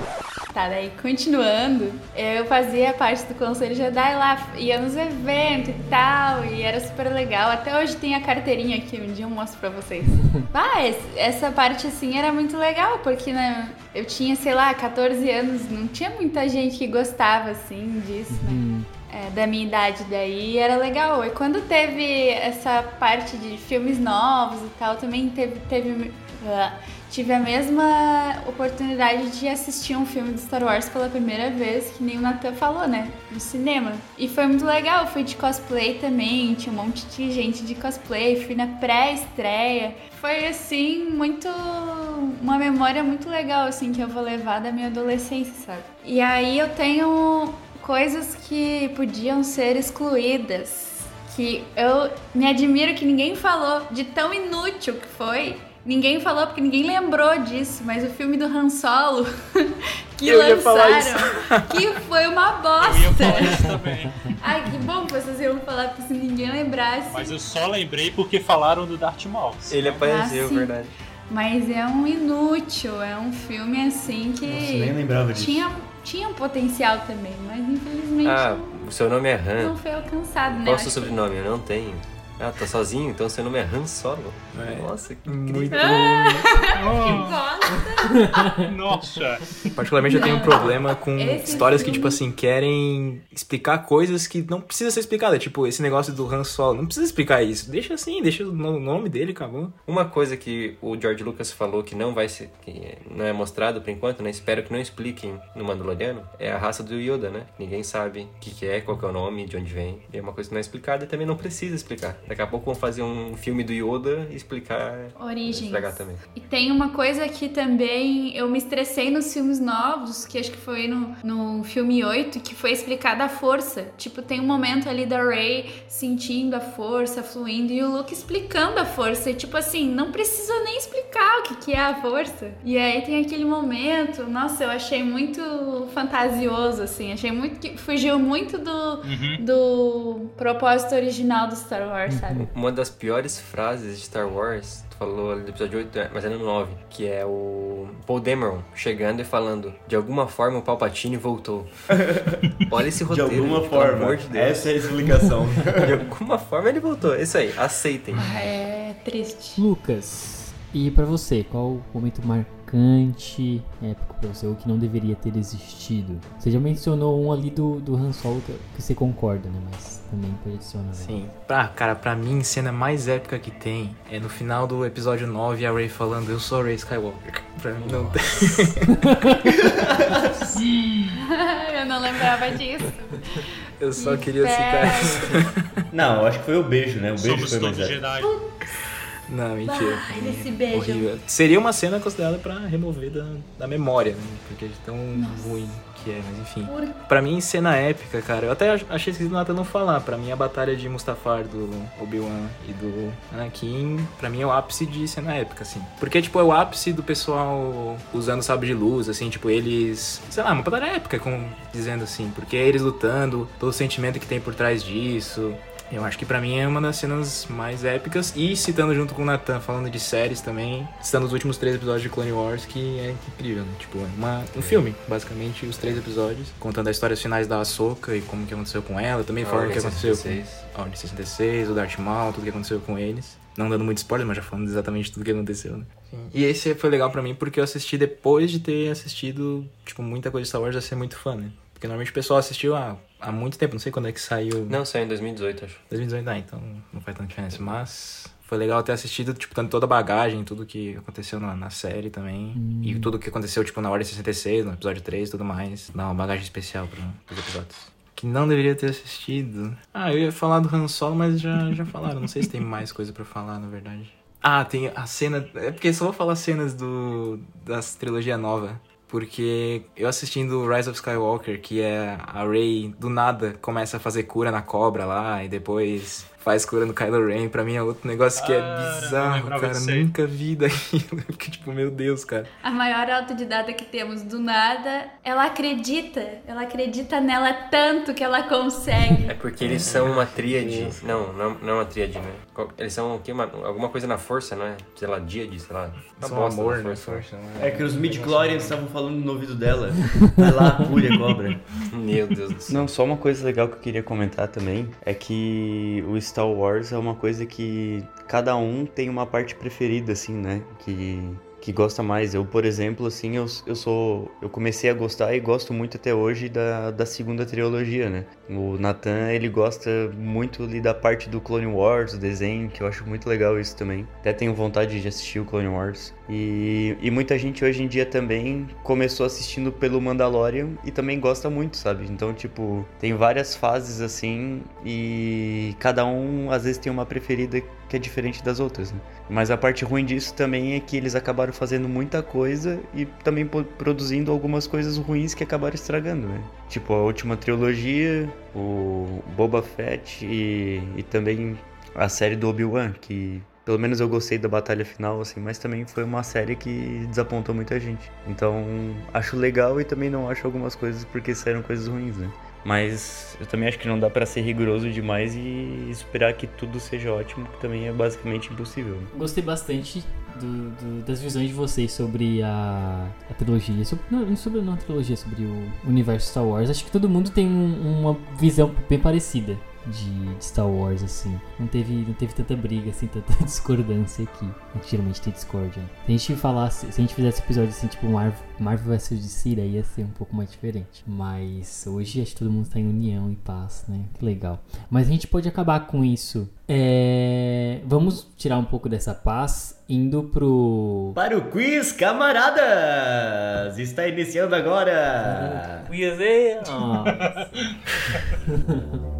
Tá, daí continuando, eu fazia parte do Conselho Jedi lá, ia nos eventos e tal, e era super legal. Até hoje tem a carteirinha aqui, um dia eu mostro pra vocês. <laughs> Ah, essa parte assim era muito legal, porque né, eu tinha, sei lá, 14 anos, não tinha muita gente que gostava assim disso, né? Hum, é, da minha idade daí era legal. E quando teve essa parte de filmes novos e tal, também teve, teve ah, tive a mesma oportunidade de assistir um filme de Star Wars pela primeira vez, que nem o Nathan falou, né? No cinema. E foi muito legal, fui de cosplay também, tinha um monte de gente de cosplay, fui na pré-estreia. Foi assim, muito. uma memória muito legal, assim, que eu vou levar da minha adolescência, sabe? E aí eu tenho coisas que podiam ser excluídas. Que eu me admiro que ninguém falou de tão inútil que foi. Ninguém falou porque ninguém lembrou disso, mas o filme do Han Solo <laughs> que Eu ia falar lançaram, que foi uma <laughs> Eu ia falar bosta. isso também. Ai, que bom que vocês iam falar, porque se ninguém lembrasse. Mas eu só lembrei porque falaram do Darth Maul. Ele apareceu, Ah, sim. verdade. Mas é um inútil, é um filme assim que Nossa, nem lembrava disso. tinha, tinha um potencial também, mas infelizmente Ah, o seu nome é não, não Han. foi alcançado, né? Qual o Acho seu que- sobrenome? Eu não tenho. Ah, tá sozinho? Então seu nome é Han Solo. É. Nossa, que Muito incrível. <laughs> Nossa. Particularmente eu tenho um problema com Esse histórias que, tipo assim, querem explicar coisas que não precisa ser explicada. Tipo, esse negócio do Han Solo. Não precisa explicar isso. Deixa assim, deixa o no- nome dele, acabou. Uma coisa que o George Lucas falou que não vai ser, que não é mostrado por enquanto, né? Espero que não expliquem no Mandaloriano, é a raça do Yoda, né? Ninguém sabe o que, que é, qual que é o nome, de onde vem. E é uma coisa que não é explicada e também não precisa explicar. Daqui a pouco vão fazer um filme do Yoda e explicar. Origens. Também. E tem uma coisa que também eu me estressei nos filmes novos, que acho que foi no, no filme 8, que foi explicada a força. Tipo, tem um momento ali da Rey sentindo a força fluindo e o Luke explicando a força. E tipo assim, não precisa nem explicar o que, que é a força. E aí tem aquele momento, nossa, eu achei muito fantasioso, assim. Achei muito que fugiu muito do, Uhum. do propósito original do Star Wars, sabe? Uma das piores frases de Star Wars, tu falou ali do episódio 8, é, mas é no 9, que é o Paul Dameron chegando e falando: De alguma forma o Palpatine voltou. <laughs> Olha esse De roteiro. alguma gente, pelo forma. amor de Deus. Essa é a explicação. <laughs> De alguma forma ele voltou. Isso aí, aceitem. Ah, É triste. Lucas, E pra você, qual o momento marcante, épico pra você, ou que não deveria ter existido? Você já mencionou um ali do, do Han Solo que, que você concorda, né? Mas também né? Sim. Pra, cara, pra mim, a cena mais épica que tem é no final do episódio 9, a Rey falando, eu sou a Rey Skywalker. <laughs> Pra mim não tem. <laughs> eu não lembrava disso. Eu só queria citar essa. Não, eu acho que foi o beijo, né? O beijo Somos foi mais. Jedi. Não, mentira. Esse é beijo. horrível. Seria uma cena considerada pra remover da, da memória, né? Porque de tão ruim que é, mas enfim. Por- Pra mim, cena épica, cara. Eu até ach- achei esquisito o Nathan não falar. Pra mim, a batalha de Mustafar do Obi-Wan e do Anakin, pra mim é o ápice de cena épica, assim. Porque, tipo, é o ápice do pessoal usando sabre de luz, assim, tipo, eles. Sei lá, uma batalha épica, como dizendo assim. Porque é eles lutando, todo o sentimento que tem por trás disso. Eu acho que pra mim é uma das cenas mais épicas. E citando junto com o Nathan, falando de séries também, citando os últimos três episódios de Clone Wars, que é incrível, né? Tipo, é uma, um filme, basicamente, os três episódios, contando as histórias finais da Ahsoka e como que aconteceu com ela, também A falando o que aconteceu 66. com a Ordem 66, o Darth Maul, tudo que aconteceu com eles. Não dando muito spoiler, mas já falando exatamente tudo que aconteceu, né? E esse foi legal pra mim porque eu assisti depois de ter assistido, tipo, muita coisa de Star Wars, a ser muito fã, né? Porque normalmente o pessoal assistiu há, há muito tempo, não sei quando é que saiu. Não, saiu em 2018, acho. 2018, ah, então não faz tanta diferença. Mas foi legal ter assistido, tipo, tanto toda a bagagem, tudo que aconteceu na, na série também. E tudo que aconteceu, tipo, na Ordem 66, no episódio 3 e tudo mais. Dá uma bagagem especial para os episódios. Que não deveria ter assistido. Ah, eu ia falar do Han Solo, mas já, já falaram. Não sei se tem mais coisa pra falar, na verdade. Ah, tem a cena. É porque só vou falar cenas do. das trilogia nova. Porque eu assistindo Rise of Skywalker, que é a Rey do nada começa a fazer cura na cobra lá e depois faz cura no Kylo Ren, pra mim é outro negócio que é não bizarro, cara. Nunca vi <laughs> daquilo. Fiquei tipo, meu Deus, cara. A maior autodidata que temos do nada, ela acredita. Ela acredita nela tanto que ela consegue. É porque eles são uma tríade. Não, não, não é uma tríade, né? Eles são o quê? Uma- alguma coisa na força, não é? Sei lá, díade, sei lá. Uma Só bosta amor, na né? força. Força, né? É que os mid-chlorians estavam falando no ouvido dela. Vai lá, cure a cobra. <laughs> Meu Deus do céu. Não, só uma coisa legal que eu queria comentar também é que o Star Wars é uma coisa que cada um tem uma parte preferida, assim, né? Que, que gosta mais. Eu, por exemplo, assim, eu, eu sou. Eu comecei a gostar e gosto muito até hoje da, da segunda trilogia, né? O Nathan, ele gosta muito ali da parte do Clone Wars, o desenho, que eu acho muito legal isso também. Até tenho vontade de assistir o Clone Wars. E, e muita gente hoje em dia também começou assistindo pelo Mandalorian e também gosta muito, sabe? Então, tipo, tem várias fases assim e cada um às vezes tem uma preferida que é diferente das outras, né? Mas a parte ruim disso também é que eles acabaram fazendo muita coisa e também produzindo algumas coisas ruins que acabaram estragando, né? Tipo, a última trilogia, o Boba Fett e, e também a série do Obi-Wan, que pelo menos eu gostei da batalha final, assim, mas também foi uma série que desapontou muita gente. Então, acho legal e também não acho algumas coisas porque saíram coisas ruins, né? Mas eu também acho que não dá pra ser rigoroso demais e esperar que tudo seja ótimo, que também é basicamente impossível. né? Gostei bastante do- do- das visões de vocês sobre a, a trilogia. Sobre, não, sobre não a trilogia, sobre o universo Star Wars. Acho que todo mundo tem um- uma visão bem parecida de, de Star Wars, assim. Não teve, não teve tanta briga, assim, tanta <laughs> discordância aqui. Geralmente tem discórdia. Se a gente falasse, se a gente fizesse episódio assim, tipo Marvel, Marvel vs DC, aí ia ser um pouco mais diferente. Mas hoje acho que todo mundo tá em união e paz, né? Que legal. Mas a gente pode acabar com isso. É, Vamos tirar um pouco dessa paz indo pro. Para o quiz, camaradas! Está iniciando agora! Nossa. <laughs>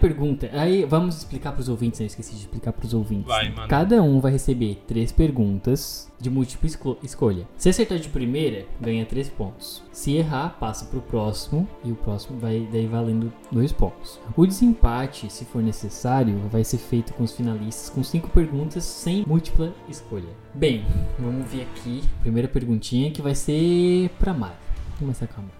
pergunta, aí vamos explicar pros ouvintes, né? eu esqueci de explicar pros ouvintes. Vai, mano. Cada um vai receber três perguntas de múltipla esco- escolha. Se acertar de primeira, ganha três pontos. Se errar, passa pro próximo e o próximo vai daí valendo dois pontos. O desempate, se for necessário, vai ser feito com os finalistas com cinco perguntas sem múltipla escolha. Bem, vamos ver aqui. Primeira perguntinha que vai ser pra Mari. Vamos começar com a Mari.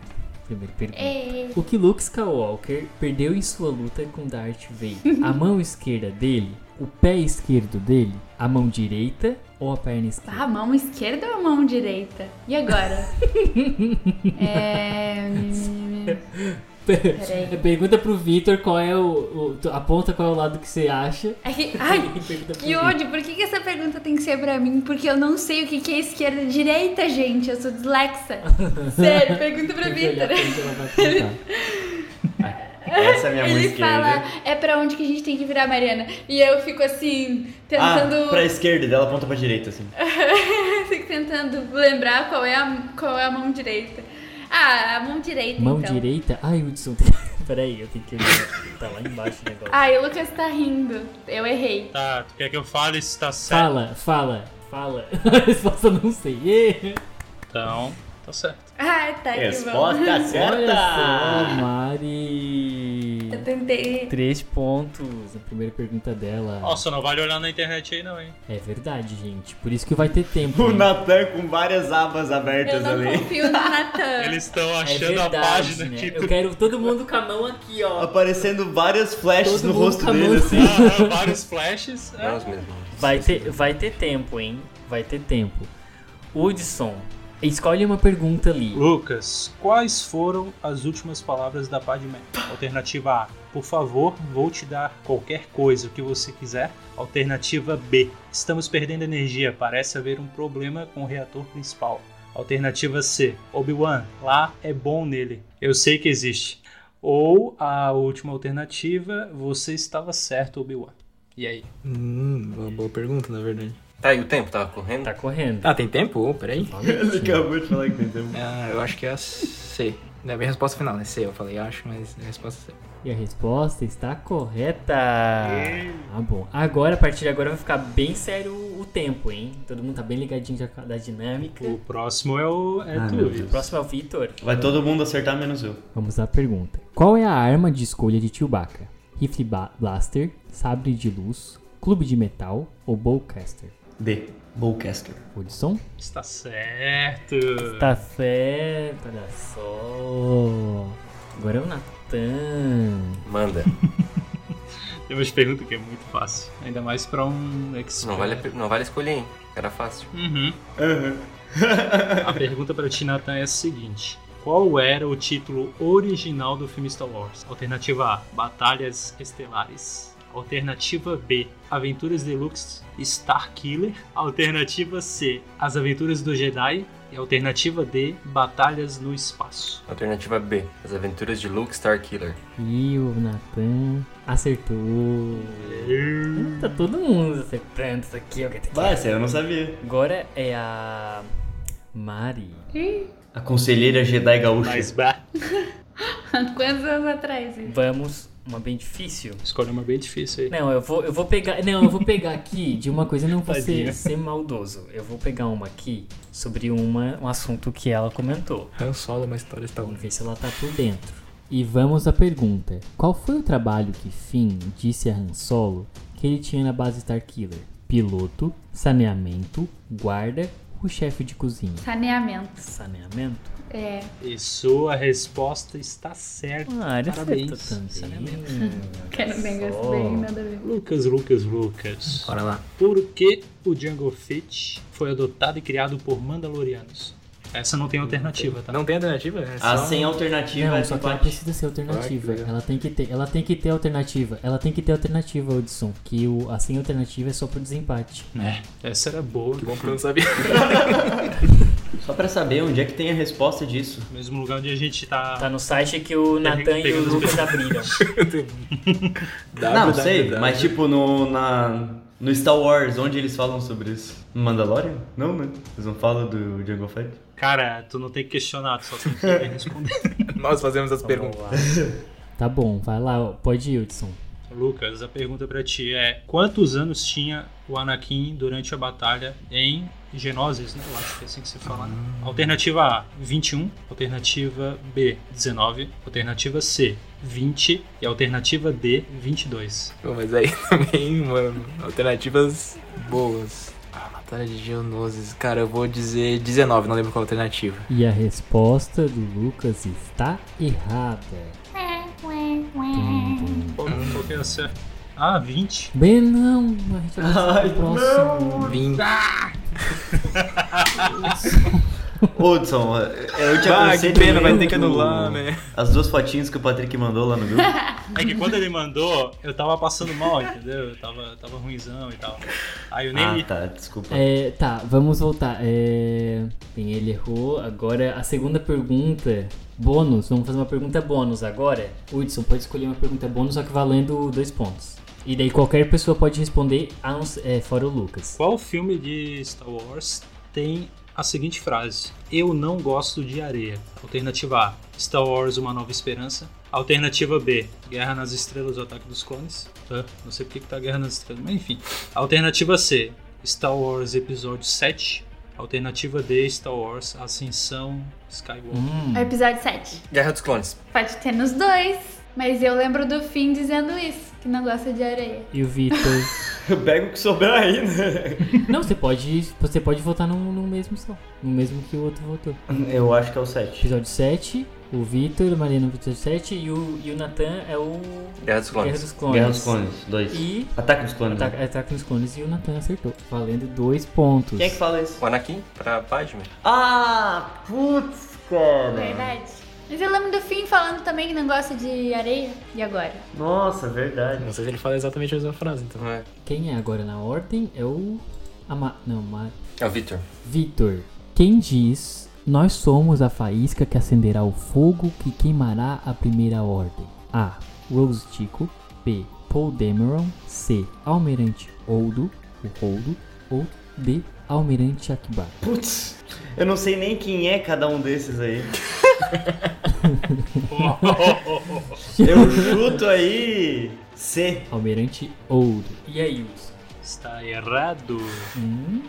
Primeira pergunta. É, O que Luke Skywalker perdeu em sua luta com Darth Vader? <laughs> A mão esquerda dele, o pé esquerdo dele, a mão direita ou a perna esquerda? a mão esquerda ou a mão direita? E agora? <laughs> é... <laughs> Pergunta pro Vitor qual é o, o- Aponta qual é o lado que você acha. É que- ai, <laughs> pro que ódio. Por que, que essa pergunta tem que ser pra mim? Porque eu não sei o que, que é esquerda e direita, gente. Eu sou dislexa. <laughs> Sério, pergunta olhar Vitor. Essa é a minha mão Ele esquerda. fala, é pra onde que a gente tem que virar, Mariana? E eu fico assim, tentando. Ah, pra esquerda, dela aponta pra direita, assim. fico tentando lembrar qual é, a, qual é a mão direita. Ah, a mão direita, Mão então. direita? Ai, Hudson. <laughs> Peraí, eu tenho que. <laughs> Tá lá embaixo o negócio. Ai, o Lucas tá rindo. Eu errei. Tá, tu quer que eu fale se tá certo? Fala, fala, fala. <laughs> A resposta eu não sei. Então, tá certo. Ai, tá bom. Resposta Olha só, certa! Mari. Eu tentei. Três pontos na primeira pergunta dela. Nossa, não vale olhar na internet aí não, hein? É verdade, gente. Por isso que vai ter tempo. O hein? Natan com várias abas Eu abertas não ali. confio no Natan. <laughs> Eles estão É achando verdade, a página né? aqui. Eu quero todo mundo com a mão aqui, ó. Aparecendo várias flashes Todo no rosto dele, assim. Ah, vários flashes. É. Vai ter, vai ter tempo, hein? Vai ter tempo. Hudson, escolhe uma pergunta ali. Lucas, quais foram as últimas palavras da Padmé? Alternativa A. Por favor, vou te dar qualquer coisa o que você quiser. Alternativa B. Estamos perdendo energia. Parece haver um problema com o reator principal. Alternativa C. Obi-Wan, lá é bom nele. Eu sei que existe. Ou a última alternativa, você estava certo, Obi-Wan. E aí? Hum, boa, boa pergunta, na verdade. Tá, e o tempo tava correndo? Tá correndo. Ah, tem tempo? Oh, peraí. Ele acabou de falar que tem tempo. Ah, eu acho que é a C. É a minha resposta final, né? C. Eu falei acho, mas a resposta é C. E a resposta está correta. Ah, bom. Agora, a partir de agora, vai ficar bem sério o tempo, hein? Todo mundo tá bem ligadinho já da dinâmica. O próximo é o é Ah, tu. meu O próximo é o Vitor. Vai todo mundo acertar menos eu. Vamos à pergunta. Qual é a arma de escolha de Chewbacca? Rifle ba- Blaster, Sabre de Luz, Clube de Metal ou Bowcaster? D. Bowcaster. Hudson? Está certo. Tá certo, olha só. Agora é o Natan. Manda. <laughs> Tem umas perguntas que é muito fácil. Ainda mais pra um expert. Não vale, não vale escolher, hein? Era fácil. Uhum. Aham. <laughs> A pergunta pra ti, Nathan, é a seguinte. Qual era o título original do filme Star Wars? Alternativa A, Batalhas Estelares. Alternativa B, Aventuras Deluxe Star Killer. Alternativa C, As Aventuras do Jedi. E alternativa D, Batalhas no Espaço. Alternativa B. As Aventuras de Luke Starkiller. E o Natan acertou. Tá todo mundo acertando isso aqui. Vai, eu não sabia. Agora é a Mari. A conselheira Jedi gaúcha. Mas, bah, <laughs> Quantos anos atrás? isso? Vamos, uma bem difícil. escolha uma bem difícil aí. Não, eu vou, eu vou pegar. Não, eu vou pegar aqui de uma coisa, não vou ser, ser maldoso. Eu vou pegar uma aqui sobre uma, um assunto que ela comentou. Han Solo é uma história Star Vamos ver se ela tá por dentro. E vamos à pergunta: Qual foi o trabalho que Finn disse a Han Solo que ele tinha na base Starkiller? Piloto, saneamento, guarda ou chefe de cozinha? Saneamento. Saneamento? É. E sua resposta está certa. Ah, ele Parabéns. acertou também. Quero só. bem nada a ver. Lucas, Lucas, Lucas. Bora lá. Por que o Jungle Fett foi adotado e criado por Mandalorianos? Essa não tem alternativa, tá? Não tem alternativa? É A só- sem alternativa Não, é só que ela precisa ser alternativa. Ah, ela tem que ter, ela tem que ter alternativa. Ela tem que ter alternativa, Hudson. Que o a sem alternativa é só pro desempate. É, essa era boa. Que bom que eu não sabia. <laughs> Só pra saber onde é que tem a resposta disso. Mesmo lugar onde a gente tá. Tá no site que o Nathan e o Lucas abriram. <laughs> Não, sei, mas tipo no, na, no Star Wars, onde eles falam sobre isso? No Mandalorian? Não, né? Eles não falam do Jungle Fett? Cara, tu não tem que questionar, tu só tem que <laughs> responder. Nós fazemos as Vamos perguntas. lá. <laughs> Tá bom, vai lá, pode ir, Hudson. Lucas, a pergunta pra ti é: quantos anos tinha o Anakin durante a batalha em Geonosis, né? Eu acho que é assim que se fala. né? Alternativa A, 21. Alternativa B, 19. Alternativa C, 20. E alternativa D, 22. Pô, mas aí <laughs> também, mano, alternativas boas. Ah, Batalha de Geonosis. Cara, eu vou dizer 19, não lembro qual a alternativa. E a resposta do Lucas está errada. Qual, certa? Ah, 20. Bem, não, a gente vai Ai, próximo. 20. <laughs> Hudson, eu te Ah, que pena, vai ter que anular, né? As duas fotinhas que o Patrick mandou lá no grupo. <laughs> É que quando ele mandou, eu tava passando mal, entendeu? Eu tava, tava ruimzão e tal. Aí eu nem Ah, li. tá, desculpa. É, tá, vamos voltar. É... Bem, ele errou. Agora, a segunda pergunta, bônus. Vamos fazer uma pergunta bônus agora. Hudson, pode escolher uma pergunta bônus, só que valendo dois pontos. E daí qualquer pessoa pode responder, é, fora o Lucas. Qual filme de Star Wars tem a seguinte frase: Eu não gosto de areia? Alternativa A: Star Wars Uma Nova Esperança. Alternativa B: Guerra nas Estrelas o Ataque dos Clones. Não sei porque que tá Guerra nas Estrelas, mas enfim. Alternativa C: Star Wars Episódio 7. Alternativa D: Star Wars Ascensão Skywalker. Hum, episódio 7. Guerra dos Clones. Pode ter nos dois. Mas eu lembro do Finn dizendo isso, que não gosta de areia. E o Vitor? <laughs> Eu pego o que sobrar aí, né? <laughs> não, você pode, você pode votar no, no mesmo só. No mesmo que o outro votou. Eu acho que é o 7. Episódio 7, o Vitor, o Mariano no episódio 7 e o, e o Natan é o Guerra dos Guerra Clones. dos Clones. Guerra dos Clones, 2. E Ataque dos Clones. né? Ataque, Ataque dos Clones e o Natan acertou. Valendo dois pontos. Quem é que fala isso? O Anakin pra Padme. Ah, putz, cara. Verdade. Mas eu lembro do Finn falando também que não gosta de areia. E agora? Nossa, verdade. Não sei se ele fala exatamente a mesma frase, então. É. Quem é agora na ordem é o. Ama... Não, Ma... É o Victor. Vitor. Quem diz: Nós somos a faísca que acenderá o fogo que queimará a primeira ordem? A. Rose Tico. B. Paul Dameron. C. Almirante Oldo. O Holdo. Ou D. Almirante Akbar. Putz, eu não sei nem quem é cada um desses aí. <laughs> Eu chuto aí C. Almirante Oldo. E aí, Wilson? Está errado. Hum.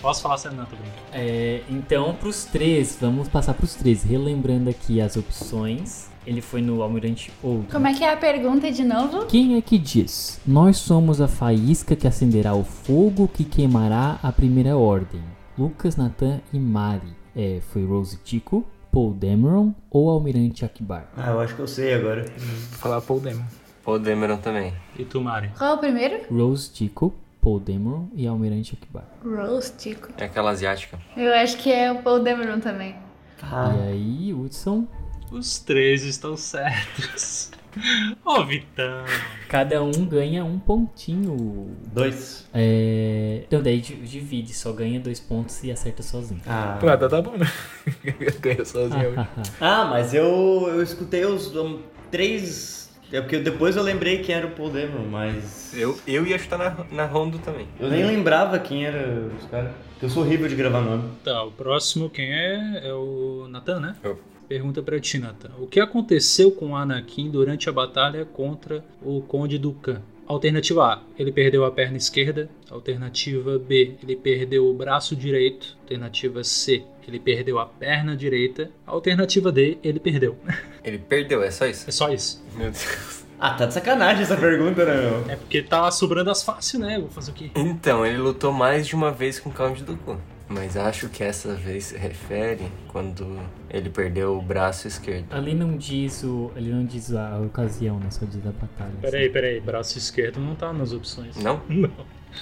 Posso falar sério? Não, tô brincando. É, então, pros três, vamos passar pros três. Relembrando aqui as opções. Ele foi no Almirante Old. Como é que é a pergunta de novo? Quem é que diz? Nós somos a faísca que acenderá o fogo que queimará a primeira ordem. Lucas, Natan e Mari. É, foi Rose Tico, Paul Dameron ou Almirante Akbar? Ah, eu acho que eu sei agora. Vou falar Paul Demon. Paul Dameron também. E tu, Mari? Qual é o primeiro? Rose Tico, Paul Dameron e Almirante Akbar. Rose Tico. É aquela asiática. Eu acho que é o Paul Dameron também. Ah, E aí, Hudson? Os três estão certos. <laughs> Ô, Vitão. Cada um ganha um pontinho. dois. É... Então daí di- divide, só ganha dois pontos e acerta sozinho. Ah, Ah, tá, tá bom, né? <laughs> Ganhou sozinho hoje. <laughs> ah mas eu, eu escutei os um, três. É porque depois eu lembrei quem era o Paul Dameron, mas. Eu, eu ia chutar na, na Rondo também. Eu nem lembrava quem era os caras. Porque eu sou horrível de gravar nome. Tá, o próximo quem é? É o Nathan, né? Eu. Pergunta pra ti, Nathan. O que aconteceu com Anakin durante a batalha contra o Conde Dukan? Alternativa A, ele perdeu a perna esquerda. Alternativa B, ele perdeu o braço direito. Alternativa C, ele perdeu a perna direita. Alternativa D, ele perdeu. <laughs> Ele perdeu, é só isso? É só isso. Meu Deus. Ah, tá de sacanagem essa pergunta, né, meu? É porque tá sobrando as fácil, né? Vou fazer o quê? Então, ele lutou mais de uma vez com o Count Dooku. Mas acho que essa vez se refere quando ele perdeu o braço esquerdo. Ali não diz o. Ali não diz a ocasião, né? Só diz a batalha. Peraí, peraí. Braço esquerdo não tá nas opções. Não? <laughs> Não.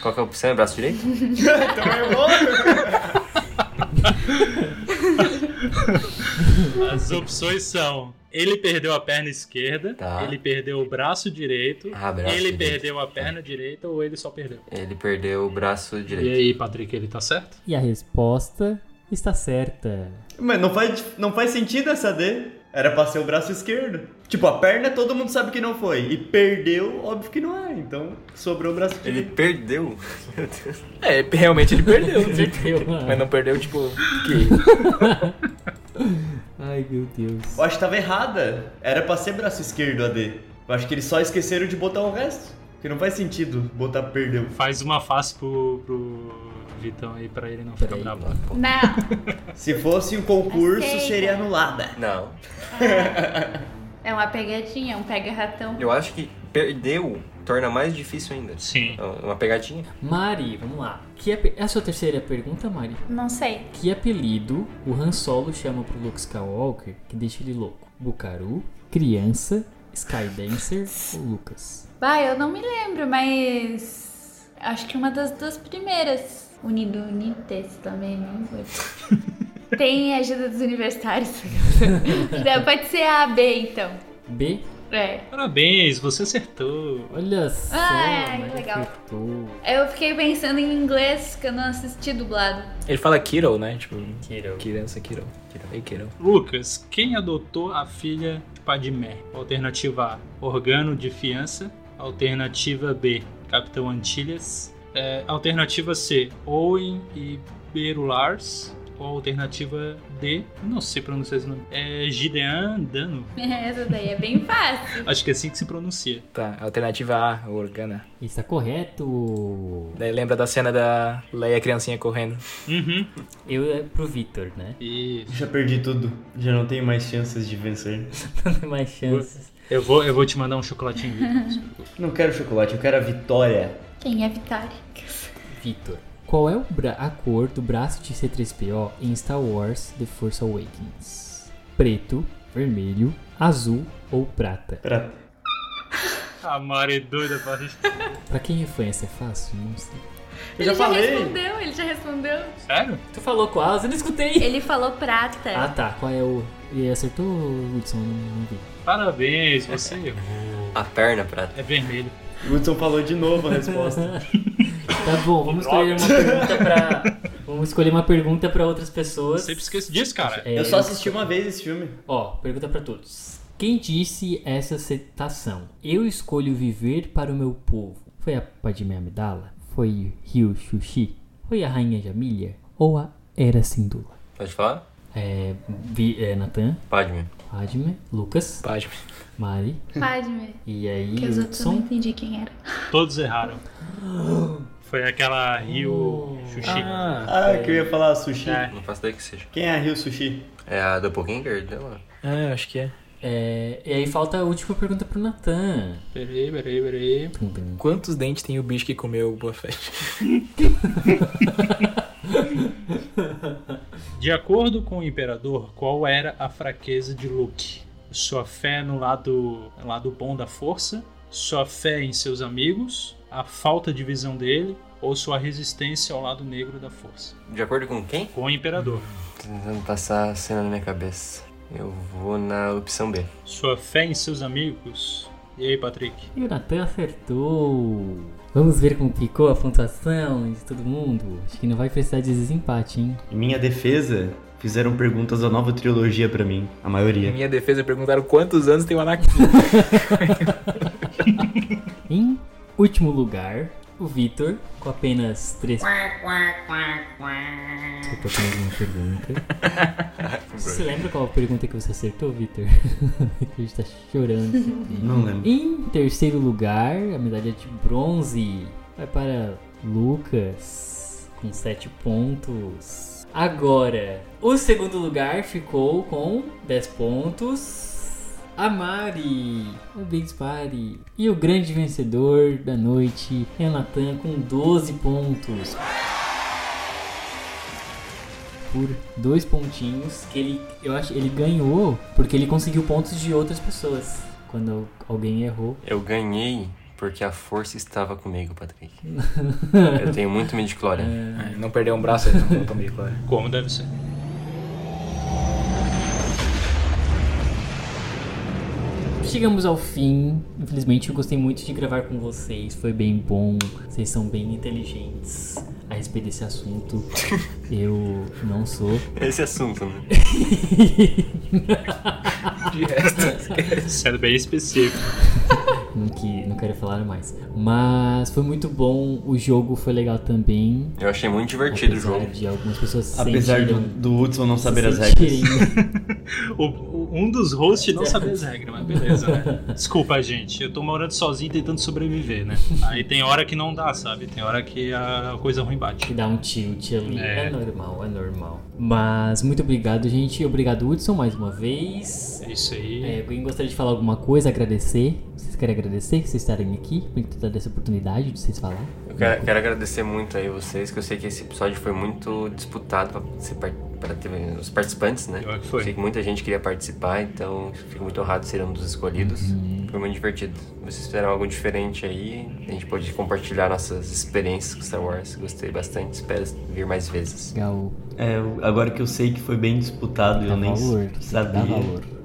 Qual que é a opção? É braço direito? então eu vou. As opções são: ele perdeu a perna esquerda, Tá. ele perdeu o braço direito, Ah, braço ele direito. perdeu a perna direita ou ele só perdeu. Ele perdeu o braço E direito. aí, Patrick, ele tá certo? E a resposta está certa. Mas não faz, não faz sentido essa D. Era pra ser o braço esquerdo. Tipo, a perna todo mundo sabe que não foi. E perdeu, óbvio que não é. Então, sobrou o braço Ele direito. perdeu? Meu Deus. É, realmente ele perdeu. <laughs> Perdeu. Mas não perdeu, tipo, que? <laughs> Ai, meu Deus. Eu acho que tava errada. Era pra ser braço esquerdo a D. Eu acho que eles só esqueceram de botar o resto. Porque não faz sentido botar perdeu. Faz uma face pro, pro Vitão aí pra ele não ficar bravo. Não. <laughs> Se fosse um concurso, Aceita. seria anulada. Não. É uma pegadinha, um pega-ratão. Eu acho que perdeu torna mais difícil ainda. Sim. É Uma pegadinha. Mari, vamos lá. Que ape- É a sua terceira pergunta, Mari? Não sei. Que apelido o Han Solo chama pro Luke Skywalker que deixa ele louco? Bucaru, criança, Skydancer ou Lucas? Bah, eu não me lembro, mas. Acho que uma das duas primeiras. Unido, Unites também, não vou. <laughs> Tem ajuda dos universitários. <laughs> Pode ser A, B, então. B. É. Parabéns, você acertou. Olha só, Ai, mas que legal. acertou. Eu fiquei pensando em inglês, que eu não assisti dublado. Ele fala Kiro, né? Tipo, Kiro. criança Kiro. Ei, Kiro. Lucas, quem adotou a filha de Padmé? Alternativa A, Organo de Fiança. Alternativa B, Capitão Antilhas. É, alternativa C, Owen e Berulars. Ou alternativa D, não sei pronunciar esse nome. É Gideon Dano. <laughs> Essa daí é bem fácil. Acho que é assim que se pronuncia. Tá, alternativa A, o Organa. Está correto. Daí lembra da cena da Leia criancinha correndo. Uhum. Eu é pro Victor, né? E Já perdi tudo. Já não tenho mais chances de vencer. <laughs> Não tem mais chances. eu vou, eu vou te mandar um chocolatinho. Vitor. Não quero chocolate, eu quero a vitória. Quem é Vitória? Victor. Qual é a cor do braço de C3PO em Star Wars The Force Awakens? Preto, vermelho, azul ou prata? Pra... a Mari é doida pra Pra quem é fã, essa é fácil? Não sei. Eu já ele falei. já respondeu, ele já respondeu. Sério? Tu falou qual? Eu não escutei. Ele falou prata. Ah tá, qual é o. Ele acertou, Hudson? Não, não vi. Parabéns, você errou. A perna prata. É vermelho. O Hudson falou de novo a resposta. <laughs> Tá bom, vamos escolher uma pergunta pra. Vamos escolher uma pergunta pra outras pessoas. Sempre esqueço disso, cara. É, Eu só assisti uma vez esse filme. Ó, pergunta pra todos. Quem disse essa citação? Eu escolho viver para o meu povo. Foi a Padmé Amidala? Foi Ryu Xuxi? Foi a Rainha Jamília? Ou a Era Sindula? Pode falar? É, Vi, é Natan, Padme. Padme, Lucas, Padme. Mari. Padme. E aí, Que os outros eu não entendi quem era. Todos erraram. <gasps> Foi aquela Rio Xuxi. Ah, que eu ia falar sushi. É. Não faço ideia que seja. Quem é a Rio Sushi? É a Doppelganger dela? Ah, acho que é. É, e aí falta a última pergunta pro Natan. Peraí, peraí, peraí. Quantos dentes tem o bicho que comeu o Boa Fett? <laughs> De acordo com o Imperador, qual era a fraqueza de Luke? Sua fé no lado, lado bom da força? Sua fé em seus amigos? A falta de visão dele? Ou sua resistência ao lado negro da força? De acordo com quem? Com o Imperador. Tô tentando passar a cena na minha cabeça. Eu vou na opção B. Sua fé em seus amigos? E aí, Patrick? E o Natan acertou. Vamos ver como ficou a pontuação de todo mundo. Acho que não vai precisar de desempate, hein? Em minha defesa, fizeram perguntas da nova trilogia pra mim. A Em maioria. minha defesa perguntaram quantos anos tem o Anakin. <laughs> <laughs> Em último lugar, o Vitor, com apenas três. Você tem alguma pergunta? <laughs> Você lembra qual a pergunta que você acertou, Vitor? O <laughs> Vitor está chorando. Não lembro. Em terceiro lugar, a medalha de bronze vai para Lucas, com 7 pontos. Agora, o segundo lugar ficou com 10 pontos. A Mari, parabéns Mari. E o grande vencedor da noite é o Natan com 12 pontos. Por dois pontinhos que ele, eu acho, ele ganhou porque ele conseguiu pontos de outras pessoas. Quando alguém errou. Eu ganhei porque a força estava comigo, Patrick. <laughs> Eu tenho muito medo de Clória. É, não perdeu um braço, ele não voltou meio claro. Como deve ser. Chegamos ao fim. Infelizmente, eu gostei muito de gravar com vocês. Foi bem bom. Vocês são bem inteligentes a respeito desse assunto. <laughs> Eu não sou. Esse assunto, né? <laughs> De resto, Sendo bem específico. <laughs> Não, que, não quero falar mais. Mas foi muito bom. O jogo foi legal também. Eu achei muito divertido o jogo. de algumas pessoas Apesar do, sentiram- do Hudson não saber as regras. o- um dos hosts não sabia as regras, mas beleza, né? <laughs> Desculpa, gente. Eu tô morando sozinho tentando sobreviver, né? Aí tem hora que não dá, sabe? Tem hora que a coisa ruim bate. que dá um tilt ali. É. É. normal, é normal. Mas muito obrigado, gente. Obrigado, Hudson, mais uma vez. É isso aí. É, alguém gostaria de falar alguma coisa, agradecer? Vocês querem agradecer vocês estarem aqui, por ter dado essa oportunidade de vocês falar? Eu quero, quero agradecer muito aí vocês, que eu sei que esse episódio foi muito disputado pra ser par- para os participantes, né? Pior que foi. Sei que muita gente queria participar, então fico muito honrado de ser um dos escolhidos. Uhum. Foi muito divertido. Vocês fizeram algo diferente aí, a gente pôde compartilhar nossas experiências com Star Wars. Gostei bastante, espero vir mais vezes. Legal. É, eu- agora que eu sei que foi bem disputado, Dá eu nem valor, sabia.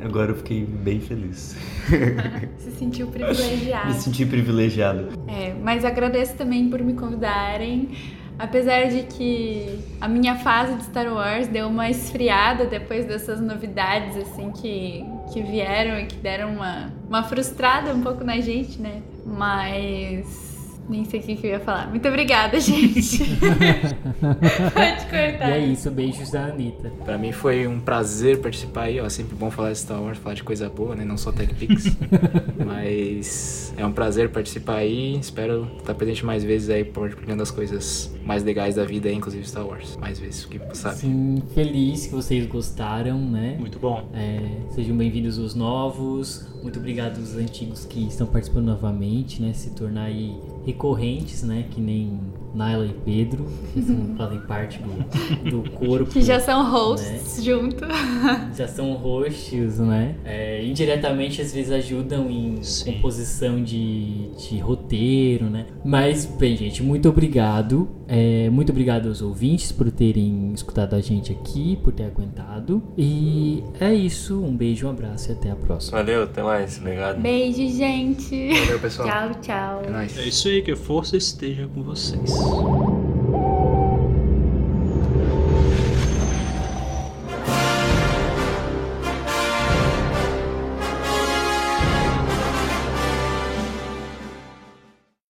Agora eu fiquei bem feliz. <laughs> Se sentiu privilegiado. Me senti privilegiado. É, mas agradeço também por me convidarem. Apesar de que a minha fase de Star Wars deu uma esfriada depois dessas novidades assim que, que vieram e que deram uma, uma frustrada um pouco na gente, né? Mas nem sei o que, que eu ia falar. Muito obrigada, <laughs> gente. Pode cortar. E é isso, beijos da Anitta. Pra mim foi um prazer participar aí, ó. É sempre bom falar de Star Wars, falar de coisa boa, né? Não só TechPix. <laughs> Mas é um prazer participar aí. Espero estar presente mais vezes aí, compartilhando as coisas mais legais da vida inclusive Star Wars. Mais vezes, que sabe. Sim, feliz que vocês gostaram, né? Muito bom. É, sejam bem-vindos os novos. Muito obrigado aos antigos que estão participando novamente, né? Se tornar aí recorrentes, né? Que nem Naila e Pedro, que são- <laughs> fazem parte do, do corpo. Que já são hosts junto. <laughs> já são hosts, né? É, indiretamente às vezes ajudam em Sim. composição de, de roteiro, né? Mas, bem, gente, muito obrigado. É, muito obrigado aos ouvintes por terem escutado a gente aqui, por ter aguentado. E é isso. Um beijo, um abraço e até a próxima. Valeu, até mais. Obrigado. Beijo, gente. Valeu, pessoal. Tchau, tchau. É nóis. É isso aí, que a força esteja com vocês. Yes.